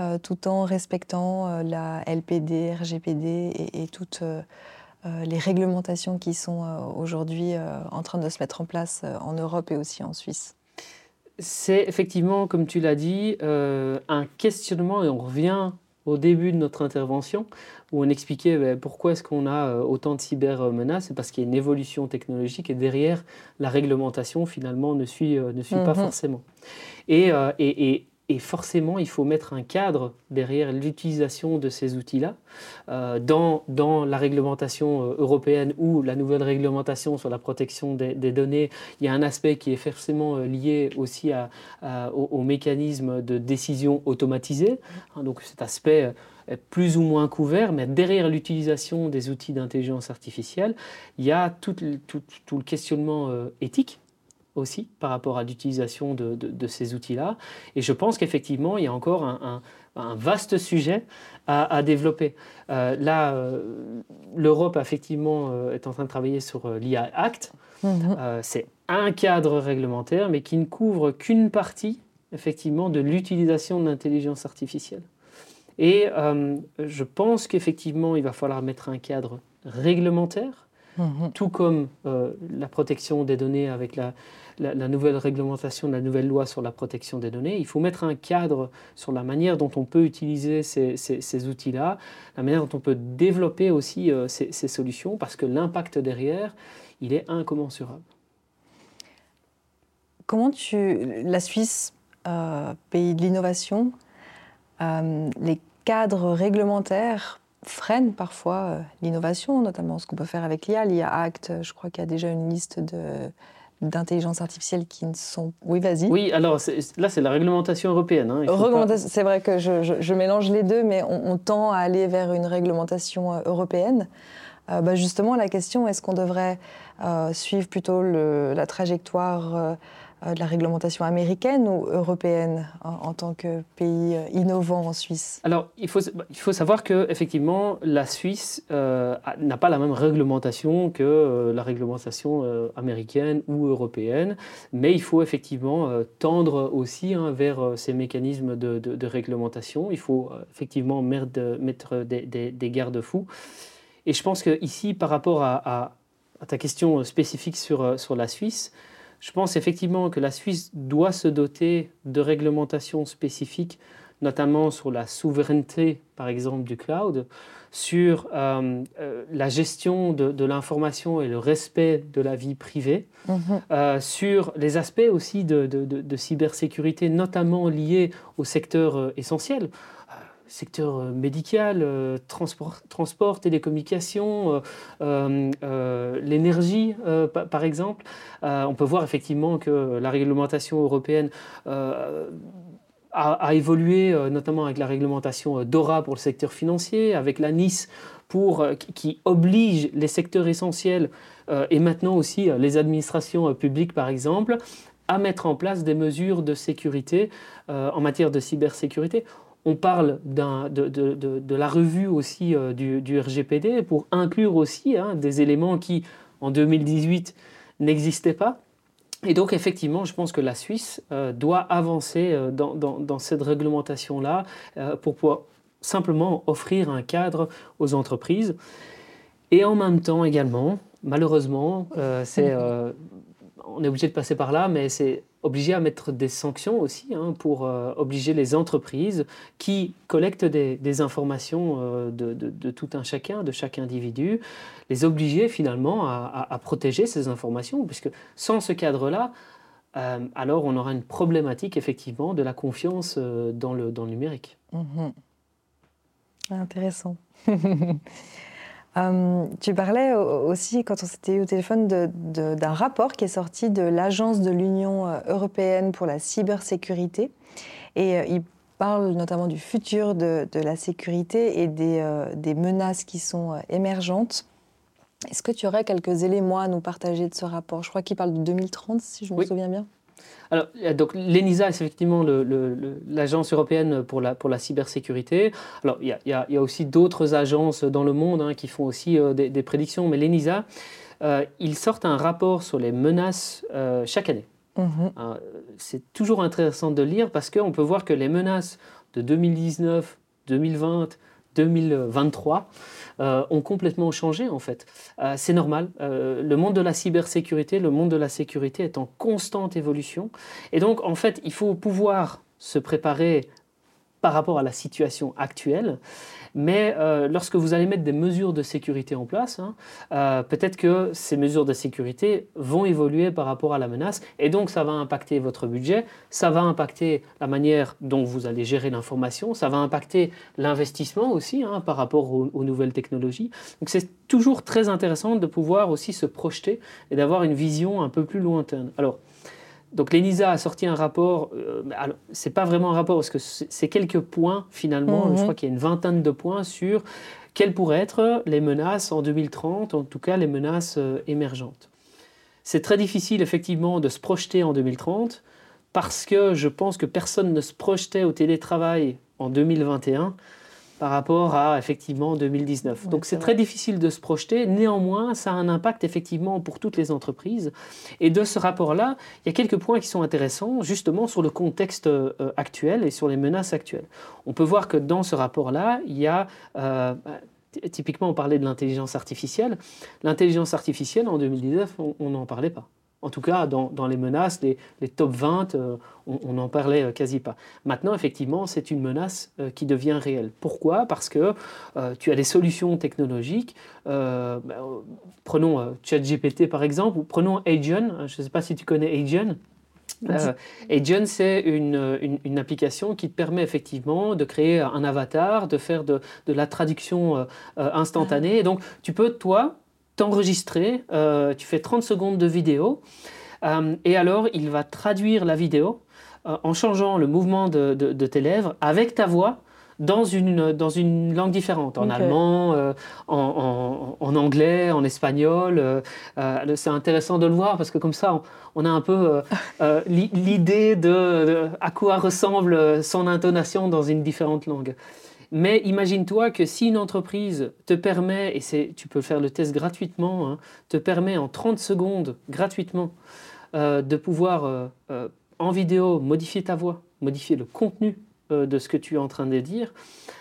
euh, tout en respectant euh, la LPD, RGPD et, toutes euh, les réglementations qui sont aujourd'hui en train de se mettre en place en Europe et aussi en Suisse C'est effectivement, comme tu l'as dit, un questionnement et on revient au début de notre intervention où on expliquait ben, pourquoi est-ce qu'on a autant de cybermenaces, c'est parce qu'il y a une évolution technologique et derrière la réglementation finalement ne suit, ne suit pas mhm. forcément. Et, et, et, et forcément, il faut mettre un cadre derrière l'utilisation de ces outils-là. Euh, dans, dans, la réglementation euh, européenne ou la nouvelle réglementation sur la protection des, données, il y a un aspect qui est forcément euh, lié aussi à, au, mécanisme de décision automatisée. Hein, donc cet aspect est plus ou moins couvert, mais derrière l'utilisation des outils d'intelligence artificielle, il y a tout, tout, tout le questionnement éthique aussi par rapport à l'utilisation de, de, ces outils-là. Et je pense qu'effectivement, il y a encore un, un, vaste sujet à, développer. Euh, là, euh, l'Europe, effectivement, euh, est en train de travailler sur l'IA Act. Mhm. C'est un cadre réglementaire, mais qui ne couvre qu'une partie, effectivement, de l'utilisation de l'intelligence artificielle. Et je pense qu'effectivement, il va falloir mettre un cadre réglementaire, mhm. tout comme la protection des données avec la, la, nouvelle réglementation, la nouvelle loi sur la protection des données. Il faut mettre un cadre sur la manière dont on peut utiliser ces, outils-là, la manière dont on peut développer aussi euh, ces, solutions, parce que l'impact derrière, il est incommensurable. Comment tu... La Suisse, euh, pays de l'innovation, euh, les cadres réglementaires freinent parfois l'innovation, notamment ce qu'on peut faire avec l'IA. L'IA Act, je crois qu'il y a déjà une liste de d'intelligence artificielle qui ne sont... Oui, vas-y. Oui, alors là, c'est la réglementation européenne. Hein, c'est vrai que je, mélange les deux, mais on, tend à aller vers une réglementation euh, européenne. Euh, bah, justement, la question, est-ce qu'on devrait euh, suivre plutôt la trajectoire euh, de la réglementation américaine ou européenne en, tant que pays euh, innovant en Suisse? Alors, il faut, il faut savoir qu'effectivement, la Suisse euh, n'a pas la même réglementation que la réglementation américaine ou européenne, mais il faut effectivement tendre aussi hein, vers ces mécanismes de, réglementation. Il faut effectivement mettre, des, garde-fous. Et je pense qu'ici, par rapport à, à, ta question spécifique sur, sur la Suisse, je pense effectivement que la Suisse doit se doter de réglementations spécifiques, notamment sur la souveraineté, par exemple, du cloud, sur euh, euh, la gestion de, l'information et le respect de la vie privée, mhm. euh, sur les aspects aussi de, de cybersécurité, notamment liés au secteur essentiel secteur euh, médical, euh, transport, télécommunications, euh, l'énergie, par exemple. on peut voir effectivement que la réglementation européenne a, évolué, notamment avec la réglementation DORA pour le secteur financier, avec la Nice pour, qui oblige les secteurs essentiels et maintenant aussi les administrations publiques, par exemple, à mettre en place des mesures de sécurité en matière de cybersécurité. On parle de, la revue aussi euh, du, RGPD pour inclure aussi hein, des éléments qui, en 2018, n'existaient pas. Et donc, effectivement, je pense que la Suisse euh, doit avancer euh, dans, cette réglementation-là pour pouvoir simplement offrir un cadre aux entreprises. Et en même temps également, malheureusement, on est obligé de passer par là, mais c'est obligé à mettre des sanctions aussi hein, pour euh, obliger les entreprises qui collectent des, informations euh, de, tout un chacun, de chaque individu, les obliger finalement à, protéger ces informations, puisque sans ce cadre-là, alors on aura une problématique effectivement de la confiance dans, le, dans le numérique. Mhm. Intéressant. Euh, tu parlais aussi, quand on s'était eu au téléphone, d'un rapport qui est sorti de l'Agence de l'Union euh, européenne pour la cybersécurité. Et euh, il parle notamment du futur de, la sécurité et des, des, menaces qui sont émergentes. Est-ce que tu aurais quelques éléments à nous partager de ce rapport? Je crois qu'il parle de 2030, si je me souviens bien. Alors, donc l'ENISA, c'est effectivement l'agence européenne pour la, pour la cybersécurité. Alors, il y a, aussi d'autres agences dans le monde hein, qui font aussi euh, des, prédictions, mais l'ENISA, euh, ils sortent un rapport sur les menaces euh, chaque année. Mhm. C'est toujours intéressant de lire parce qu'on peut voir que les menaces de 2019, 2020, 2023 euh, ont complètement changé en fait. Euh, c'est normal. Euh, le monde de la cybersécurité, le monde de la sécurité est en constante évolution. Et donc en fait, il faut pouvoir se préparer par rapport à la situation actuelle. Mais euh, lorsque vous allez mettre des mesures de sécurité en place, hein, euh, peut-être que ces mesures de sécurité vont évoluer par rapport à la menace. Et donc, ça va impacter votre budget, ça va impacter la manière dont vous allez gérer l'information, ça va impacter l'investissement aussi hein, par rapport aux, aux, nouvelles technologies. Donc, c'est toujours très intéressant de pouvoir aussi se projeter et d'avoir une vision un peu plus lointaine. Alors, donc l'ENISA a sorti un rapport, euh, ce n'est pas vraiment un rapport parce que c'est quelques points finalement, je mhm. crois qu'il y a une vingtaine de points sur quelles pourraient être les menaces en 2030, en tout cas les menaces euh, émergentes. C'est très difficile effectivement de se projeter en 2030 parce que je pense que personne ne se projetait au télétravail en 2021 par rapport à effectivement 2019. Donc c'est très difficile de se projeter. Néanmoins, ça a un impact effectivement pour toutes les entreprises. Et de ce rapport-là, il y a quelques points qui sont intéressants justement sur le contexte euh, actuel et sur les menaces actuelles. On peut voir que dans ce rapport-là, il y a euh, typiquement on parlait de l'intelligence artificielle. L'intelligence artificielle en 2019, on n'en parlait pas. En tout cas, dans, les menaces, les, top 20, euh, on n'en parlait euh, quasi pas. Maintenant, effectivement, c'est une menace euh, qui devient réelle. Pourquoi? Parce que tu as des solutions technologiques. Bah, prenons ChatGPT par exemple, ou prenons Agen. Je ne sais pas si tu connais Agen. Agen, c'est une, application qui te permet effectivement de créer un avatar, de faire de, la traduction instantanée. donc, tu peux, toi, t'enregistrer, euh, tu fais 30 secondes de vidéo, euh, et alors il va traduire la vidéo euh, en changeant le mouvement de, tes lèvres avec ta voix dans une, dans une langue différente, en allemand, en, anglais, en espagnol. c'est intéressant de le voir parce que comme ça, on, a un peu l'idée de, à quoi ressemble son intonation dans une différente langue. Mais imagine-toi que si une entreprise te permet, et tu peux faire le test gratuitement, hein, te permet en 30 secondes gratuitement euh, de pouvoir euh, euh, en vidéo modifier ta voix, modifier le contenu de ce que tu es en train de dire,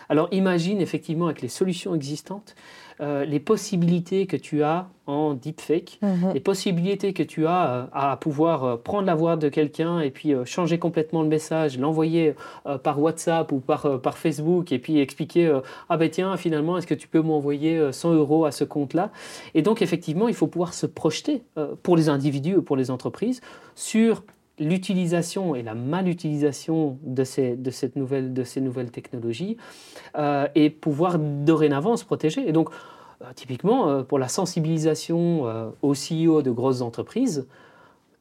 alors imagine effectivement avec les solutions existantes euh, les possibilités que tu as en deepfake, mhm. les possibilités que tu as euh, à pouvoir euh, prendre la voix de quelqu'un et puis changer complètement le message, l'envoyer par WhatsApp ou par, par Facebook et puis expliquer ah ben tiens finalement est-ce que tu peux m'envoyer 100 euros à ce compte-là? Et donc effectivement il faut pouvoir se projeter pour les individus ou pour les entreprises sur l'utilisation et la malutilisation de ces, de, ces nouvelles technologies euh, et pouvoir dorénavant se protéger. Et donc, euh, typiquement, euh, pour la sensibilisation aux CEO de grosses entreprises,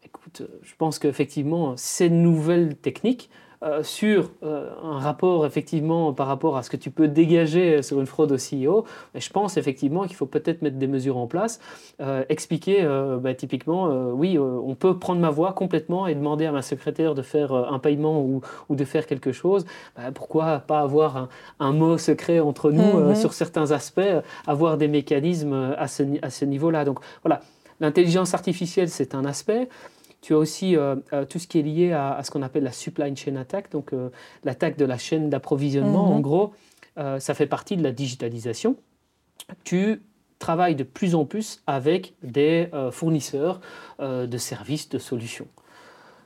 écoute, je pense qu'effectivement, ces nouvelles techniques euh, sur euh, un rapport effectivement par rapport à ce que tu peux dégager sur une fraude au CEO, mais je pense effectivement qu'il faut peut-être mettre des mesures en place, euh, expliquer bah, typiquement, oui, on peut prendre ma voix complètement et demander à ma secrétaire de faire un paiement ou, ou, de faire quelque chose. Bah, pourquoi pas avoir un, mot secret entre nous mhm. sur certains aspects, avoir des mécanismes à ce, à ce niveau-là. Donc voilà, l'intelligence artificielle, c'est un aspect. Tu as aussi euh, euh, tout ce qui est lié à, ce qu'on appelle la supply chain attack, donc euh, l'attaque de la chaîne d'approvisionnement. En mhm. gros, ça fait partie de la digitalisation. Tu travaille de plus en plus avec des fournisseurs de services, de solutions.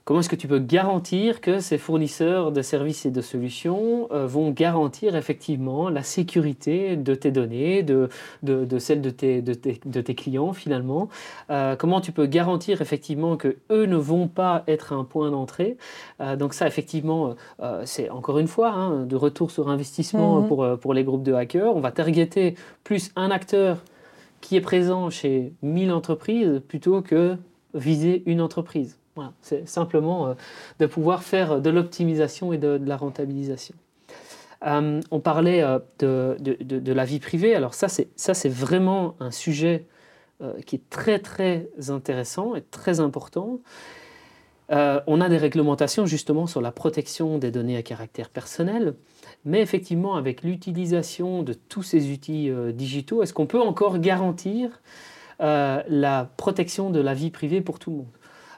Comment est-ce que tu peux garantir que ces fournisseurs de services et de solutions euh, vont garantir effectivement la sécurité de tes données, de, de, celles de tes, de, tes, clients finalement? Euh, Comment tu peux garantir effectivement que eux ne vont pas être un point d'entrée? Euh, Donc ça effectivement, c'est encore une fois hein, de retour sur investissement mhm. pour, pour les groupes de hackers. On va targeter plus un acteur qui est présent chez 1000 entreprises plutôt que viser une entreprise c'est simplement euh, de pouvoir faire de l'optimisation et de, la rentabilisation. Euh, on parlait euh, de, la vie privée. Alors ça, c'est vraiment un sujet qui est très très intéressant et très important. on a des réglementations justement sur la protection des données à caractère personnel, mais effectivement avec l'utilisation de tous ces outils digitaux, est-ce qu'on peut encore garantir la protection de la vie privée pour tout le monde?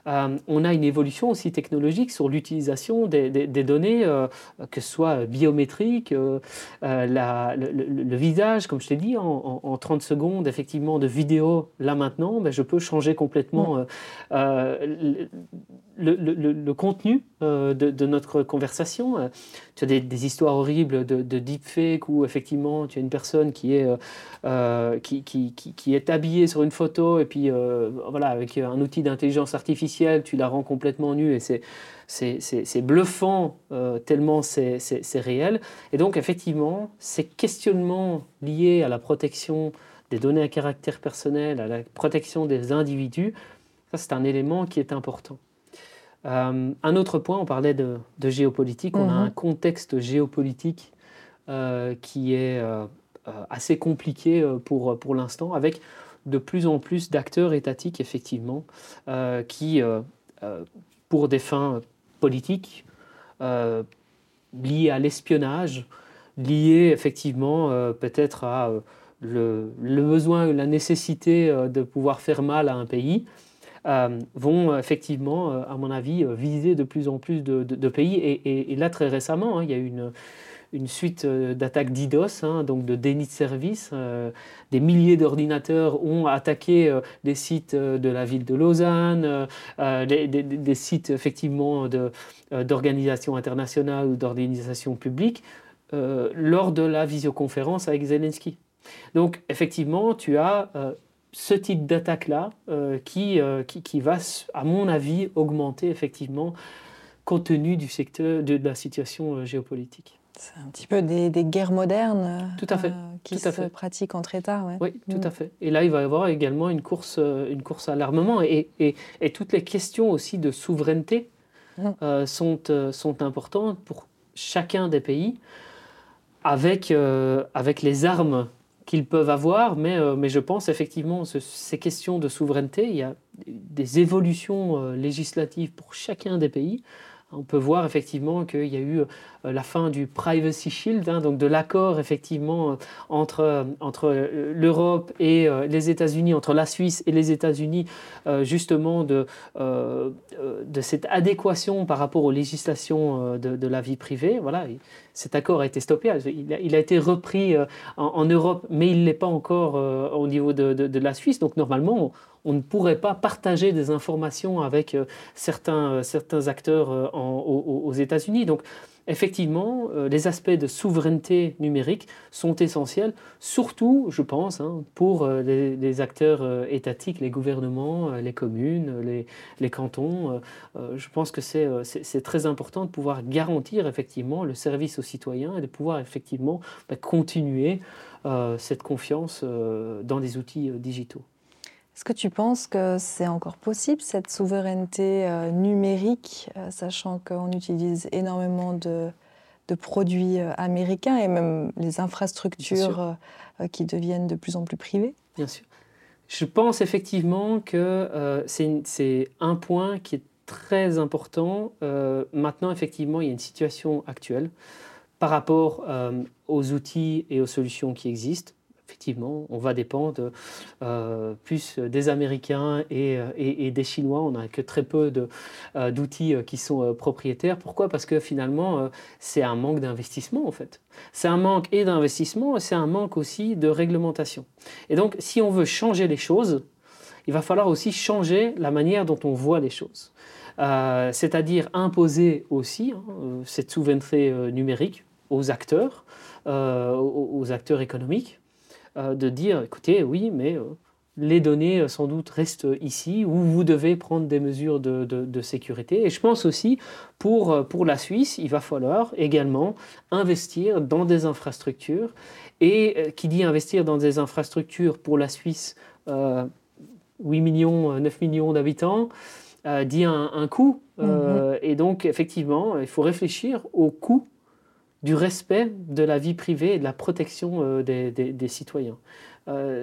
Euh, on a une évolution aussi technologique sur l'utilisation des, données, euh, que ce soit biométriques, euh, le, visage, comme je t'ai dit, en, 30 secondes, effectivement, de vidéo, là maintenant, ben, je peux changer complètement le, contenu euh, de, notre conversation. Euh, tu as des, histoires horribles de, de, deepfake où effectivement tu as une personne qui est, euh, qui, qui, qui, est habillée sur une photo et puis voilà, avec un outil d'intelligence artificielle, tu la rends complètement nue et c'est, c'est, bluffant tellement c'est, réel. Et donc effectivement, ces questionnements liés à la protection des données à caractère personnel, à la protection des individus, ça c'est un élément qui est important. Euh, un autre point, on parlait de, géopolitique, on a mhm. un contexte géopolitique euh, qui est euh, assez compliqué pour, pour l'instant, avec de plus en plus d'acteurs étatiques, effectivement, qui, pour des fins politiques, liées à l'espionnage, liées effectivement peut-être à le, le, besoin, la nécessité de pouvoir faire mal à un pays, euh, vont effectivement, euh, à mon avis, euh, viser de plus en plus de, pays. Et, là, très récemment, hein, il y a eu une, suite d'attaques DDoS, hein, donc de déni de service. des milliers d'ordinateurs ont attaqué des sites de la ville de Lausanne, des, sites effectivement d'organisations internationales ou d'organisations publiques lors de la visioconférence avec Zelensky. Donc effectivement, tu as ce type d'attaque-là euh, qui, euh, qui, qui, va, à mon avis, augmenter effectivement compte tenu du secteur, de, la situation euh, géopolitique. C'est un petit peu des, des guerres modernes tout à fait. qui tout à se pratiquent entre États. Oui, tout à mm. fait. Et là, il va y avoir également une course, une course à l'armement et, et, et, toutes les questions aussi de souveraineté mm. sont, sont importantes pour chacun des pays avec, avec les armes qu'ils peuvent avoir, mais, euh, mais je pense effectivement ces questions de souveraineté, il y a des évolutions euh, législatives pour chacun des pays. On peut voir effectivement qu'il y a eu euh, la fin du Privacy Shield, hein, donc de l'accord effectivement entre, entre l'Europe et les États-Unis, entre la Suisse et les États-Unis, justement de, de cette adéquation par rapport aux législations de la vie privée. Voilà cet accord a été stoppé. Il a, été repris euh, en, Europe, mais il ne l'est pas encore euh, au niveau de, la Suisse. Donc normalement, on, ne pourrait pas partager des informations avec euh, certains, acteurs aux, aux États-Unis. Donc effectivement, euh, les aspects de souveraineté numérique sont essentiels, surtout, je pense, hein, pour euh, les, acteurs euh, étatiques, les gouvernements, les communes, les, cantons. je pense que c'est très important de pouvoir garantir effectivement le service aux citoyens et de pouvoir effectivement bah, continuer cette confiance dans des outils digitaux. Est-ce que tu penses que c'est encore possible, cette souveraineté euh, numérique, euh, sachant qu'on utilise énormément de, produits euh, américains et même les infrastructures qui deviennent de plus en plus privées? Bien sûr. Je pense effectivement que c'est un point qui est très important. maintenant, effectivement, il y a une situation actuelle par rapport aux outils et aux solutions qui existent effectivement, on va dépendre euh, plus des Américains et, et, des Chinois. On n'a que très peu d'outils qui sont propriétaires. Pourquoi? Parce que finalement, c'est un manque d'investissement en fait. C'est un manque et d'investissement, c'est un manque aussi de réglementation. Et donc, si on veut changer les choses, il va falloir aussi changer la manière dont on voit les choses. Euh, c'est-à-dire imposer aussi hein, euh, cette souveraineté euh, numérique aux acteurs, aux, acteurs économiques, de dire, écoutez, oui, mais les données sans doute restent ici, où vous devez prendre des mesures de, sécurité. Et je pense aussi, pour, pour la Suisse, il va falloir également investir dans des infrastructures. Et qui dit investir dans des infrastructures pour la Suisse, 8 millions, 9 millions d'habitants, euh, dit un, coût. Euh, mhm. Et donc, effectivement, il faut réfléchir au coût du respect de la vie privée et de la protection euh, des, citoyens.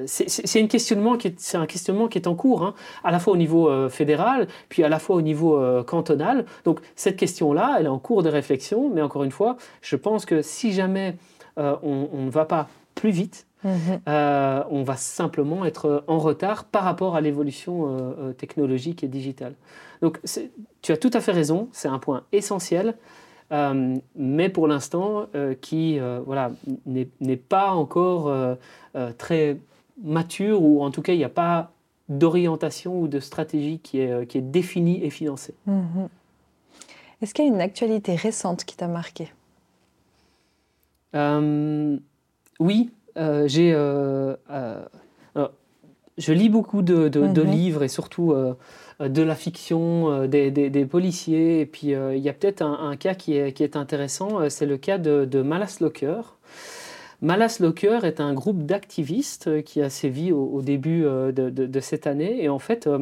c'est un questionnement qui est, un questionnement qui est en cours, hein, à la fois au niveau fédéral, puis à la fois au niveau cantonal. Donc cette question-là, elle est en cours de réflexion, mais encore une fois, je pense que si jamais on, on ne va pas plus vite, Mhm. Euh, on va simplement être en retard par rapport à l'évolution euh, euh, technologique et digitale. Donc tu as tout à fait raison, c'est un point essentiel, mais pour l'instant qui voilà, n'est pas encore très mature ou en tout cas il n'y a pas d'orientation ou de stratégie qui est, qui est définie et financée. Mhm. Est-ce qu'il y a une actualité récente qui t'a marqué? Oui, euh, j'ai, euh, euh, je lis beaucoup de, mhm. livres et surtout de la fiction, des, policiers. Et puis il y a peut-être un, cas qui est, qui est intéressant, c'est le cas de, Malas Locker. Malas Locker est un groupe d'activistes qui a sévi au, au début de, de, cette année. Et en fait, euh,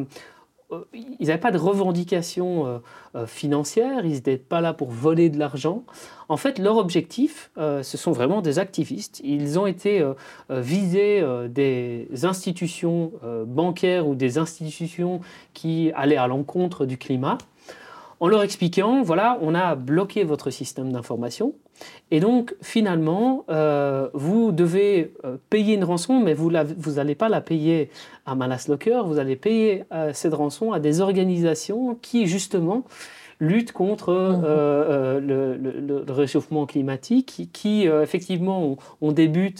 ils n'avaient pas de revendications euh, euh, financières, ils n'étaient pas là pour voler de l'argent. En fait, leur objectif, ce sont vraiment des activistes. Ils ont été visés des institutions bancaires ou des institutions qui allaient à l'encontre du climat en leur expliquant, voilà, on a bloqué votre système d'information, et donc finalement, euh, vous devez euh, payer une rançon, mais vous n'allez pas la payer à Malas Locker, vous allez payer euh, cette rançon à des organisations qui justement luttent contre mmh. le, réchauffement climatique, qui, qui effectivement ont, ont des buts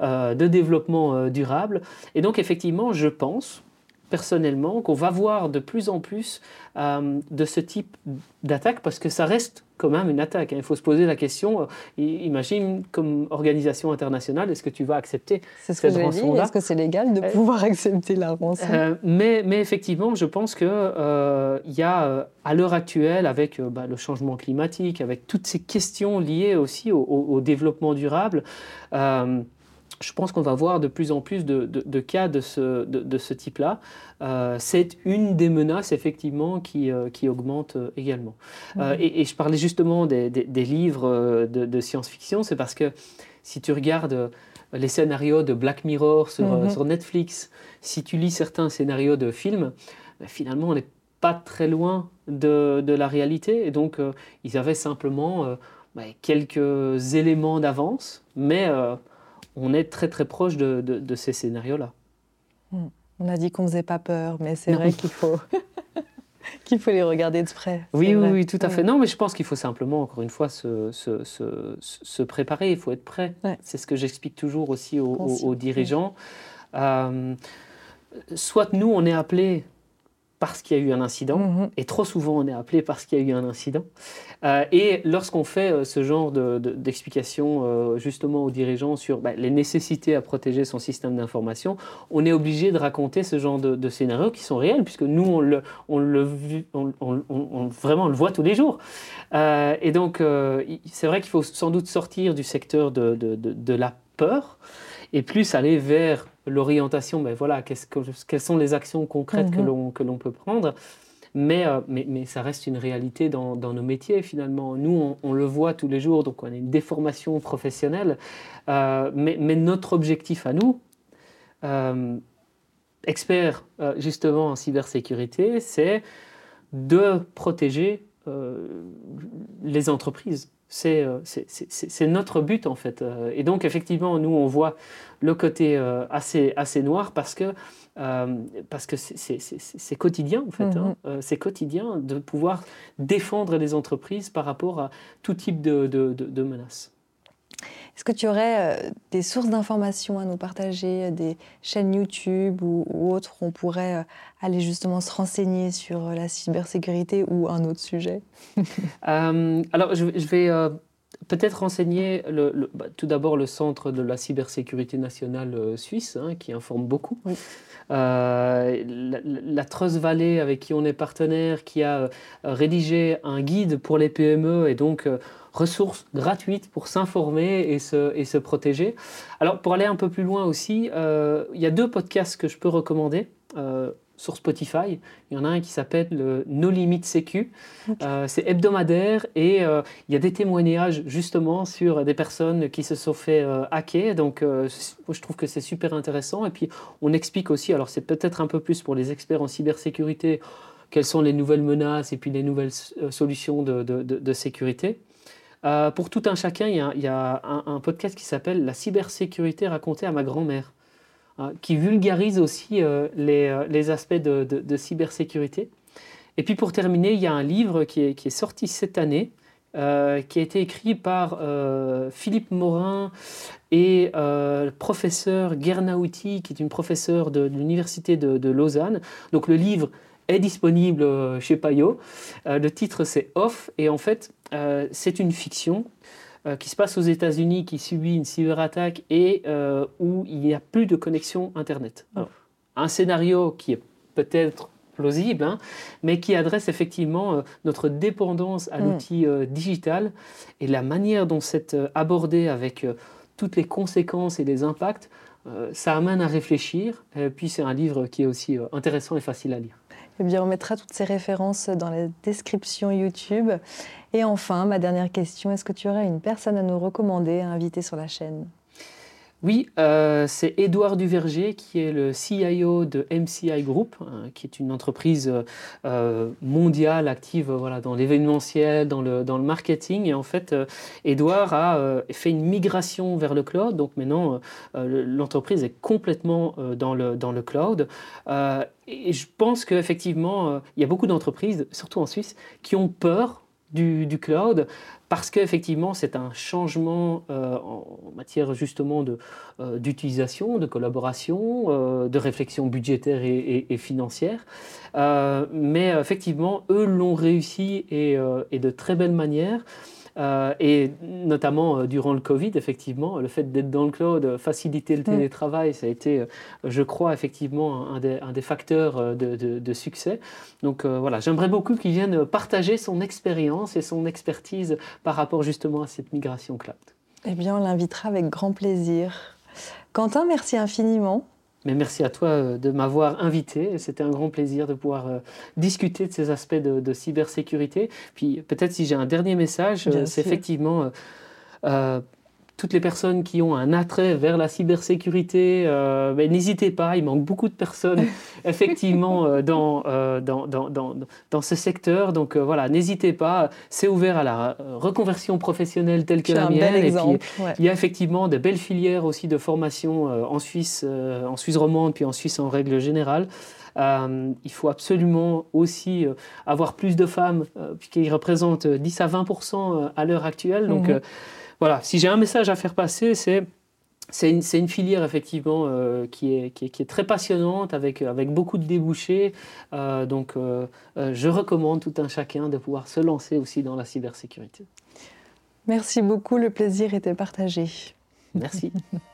de développement durable. Et donc effectivement, je pense, personnellement qu'on va voir de plus en plus euh, de ce type d'attaque parce que ça reste quand même une attaque. Hein. Il faut se poser la question, euh, imagine comme organisation internationale, est-ce que tu vas accepter ce cette rançon-là Est-ce que c'est légal de euh, pouvoir accepter la rançon? mais, mais, effectivement, je pense qu'il il y a à l'heure actuelle, avec bah, le changement climatique, avec toutes ces questions liées aussi au, au développement durable, je pense qu'on va voir de plus en plus de, cas de ce, de, ce type-là. Euh, c'est une des menaces, effectivement, qui, euh, qui augmente euh, également. Mhm. et, je parlais justement des, livres de, science-fiction, c'est parce que si tu regardes les scénarios de Black Mirror sur, mhm. sur Netflix, si tu lis certains scénarios de films, ben, finalement, on n'est pas très loin de, la réalité. Et donc, ils avaient simplement ben, quelques éléments d'avance, mais on est très très proche de, ces scénarios-là. Hmm. On a dit qu'on ne faisait pas peur, mais c'est vrai qu'il faut, qu'il faut les regarder de près. Oui, oui, oui, tout à fait. Non, mais je pense qu'il faut simplement, encore une fois, se, se, préparer, il faut être prêt. C'est ce que j'explique toujours aussi aux, dirigeants. Euh, soit nous, on est appelés parce qu'il y a eu un incident, mhm. et trop souvent on est appelé parce qu'il y a eu un incident. Euh, et lorsqu'on fait euh, ce genre d'explication de, euh, justement aux dirigeants sur bah, les nécessités à protéger son système d'information, on est obligé de raconter ce genre de, scénarios qui sont réels, puisque nous, on le, on le, on, vraiment, on le voit tous les jours. et donc, c'est vrai qu'il faut sans doute sortir du secteur de, de la peur et plus aller vers l'orientation, ben voilà, que, quelles sont les actions concrètes mhm. que l'on peut prendre. Mais, euh, mais, mais, ça reste une réalité dans, dans nos métiers finalement. Nous, on, le voit tous les jours, donc on a une déformation professionnelle. Euh, mais, mais, notre objectif à nous, euh, experts justement en cybersécurité, c'est de protéger les entreprises. C'est notre but en fait. Et donc effectivement, nous, on voit le côté assez, assez noir parce que parce que c'est quotidien en fait. Hein. Mm-hmm. c'est quotidien de pouvoir défendre les entreprises par rapport à tout type de, de, de menaces. Est-ce que tu aurais euh, des sources d'informations à nous partager, des chaînes YouTube ou, autres où on pourrait euh, aller justement se renseigner sur euh, la cybersécurité ou un autre sujet? Alors, je, vais peut-être renseigner le, bah, tout d'abord le Centre de la cybersécurité nationale suisse, hein, qui informe beaucoup. la, la, Trust Valley, avec qui on est partenaire, qui a rédigé un guide pour les PME et donc ressources gratuites pour s'informer et se, et se protéger. Alors pour aller un peu plus loin aussi, euh, il y a deux podcasts que je peux recommander. Euh, sur Spotify. Il y en a un qui s'appelle le No Limit Sécu. Euh, c'est hebdomadaire et il y a des témoignages justement sur des personnes qui se sont fait hacker. Donc je trouve que c'est super intéressant. Et puis on explique aussi, alors c'est peut-être un peu plus pour les experts en cybersécurité, quelles sont les nouvelles menaces et puis les nouvelles solutions de, de, de sécurité. Euh, pour tout un chacun, il y a, un, podcast qui s'appelle La cybersécurité racontée à ma grand-mère, hein, qui vulgarise aussi euh, euh, les, aspects de, cybersécurité. Et puis pour terminer, il y a un livre qui est, sorti cette année, qui a été écrit par Philippe Morin et le professeur Gernauti, qui est une professeure de, de l'université de, Lausanne. Donc le livre est disponible chez Payot. Le titre c'est Off et en fait euh, c'est une fiction qui se passe aux États-Unis, qui subit une cyberattaque et où il n'y a plus de connexion Internet. un scénario qui est peut-être plausible, hein, mais qui adresse effectivement notre dépendance à mm. l'outil digital et la manière dont c'est abordé avec toutes les conséquences et les impacts, ça amène à réfléchir. Et puis c'est un livre qui est aussi intéressant et facile à lire. Eh bien, on mettra toutes ces références dans la description YouTube. Et enfin, ma dernière question, est-ce que tu aurais une personne à nous recommander, à inviter sur la chaîne? Oui, euh, c'est Édouard Duverger qui est le CIO de MCI Group, hein, qui est une entreprise euh, mondiale active voilà, dans l'événementiel, dans le, marketing. Et en fait, euh, Édouard a fait une migration vers le cloud. Donc maintenant, l'entreprise est complètement dans, le, cloud. et je pense qu'effectivement, il y a beaucoup d'entreprises, surtout en Suisse, qui ont peur du, cloud parce qu'effectivement, c'est un changement euh, en matière justement euh, d'utilisation, de, collaboration, euh, de réflexion budgétaire et, financière. mais effectivement, eux l'ont réussi et, et, de très belle manière. Euh, et notamment euh, durant le Covid, effectivement, le fait d'être dans le cloud, euh, faciliter le mm. télétravail, ça a été, je crois, effectivement un des, un des facteurs de, de, succès. Donc voilà, j'aimerais beaucoup qu'il vienne partager son expérience et son expertise par rapport justement à cette migration cloud. Eh bien, on l'invitera avec grand plaisir. Quentin, merci infiniment. Mais merci à toi euh, de m'avoir invité. C'était un grand plaisir de pouvoir euh, discuter de ces aspects de, cybersécurité. Puis peut-être si j'ai un dernier message, euh, c'est effectivement toutes les personnes qui ont un attrait vers la cybersécurité, euh, ben, n'hésitez pas, il manque beaucoup de personnes effectivement euh, dans, euh, dans, dans, dans, dans, ce secteur. Donc voilà, n'hésitez pas, c'est ouvert à la reconversion professionnelle telle que la mienne. et puis il y a effectivement de belles filières aussi de formation en Suisse, en Suisse romande, puis en Suisse en règle générale. il faut absolument aussi avoir plus de femmes, puisqu'ils représentent 10 à 20 à l'heure actuelle. Donc, mhm voilà, si j'ai un message à faire passer, c'est c'est une, une, filière effectivement euh, qui, est, qui, est, très passionnante avec, avec beaucoup de débouchés. Euh, donc euh, je recommande tout un chacun de pouvoir se lancer aussi dans la cybersécurité. Merci beaucoup, le plaisir était partagé. Merci.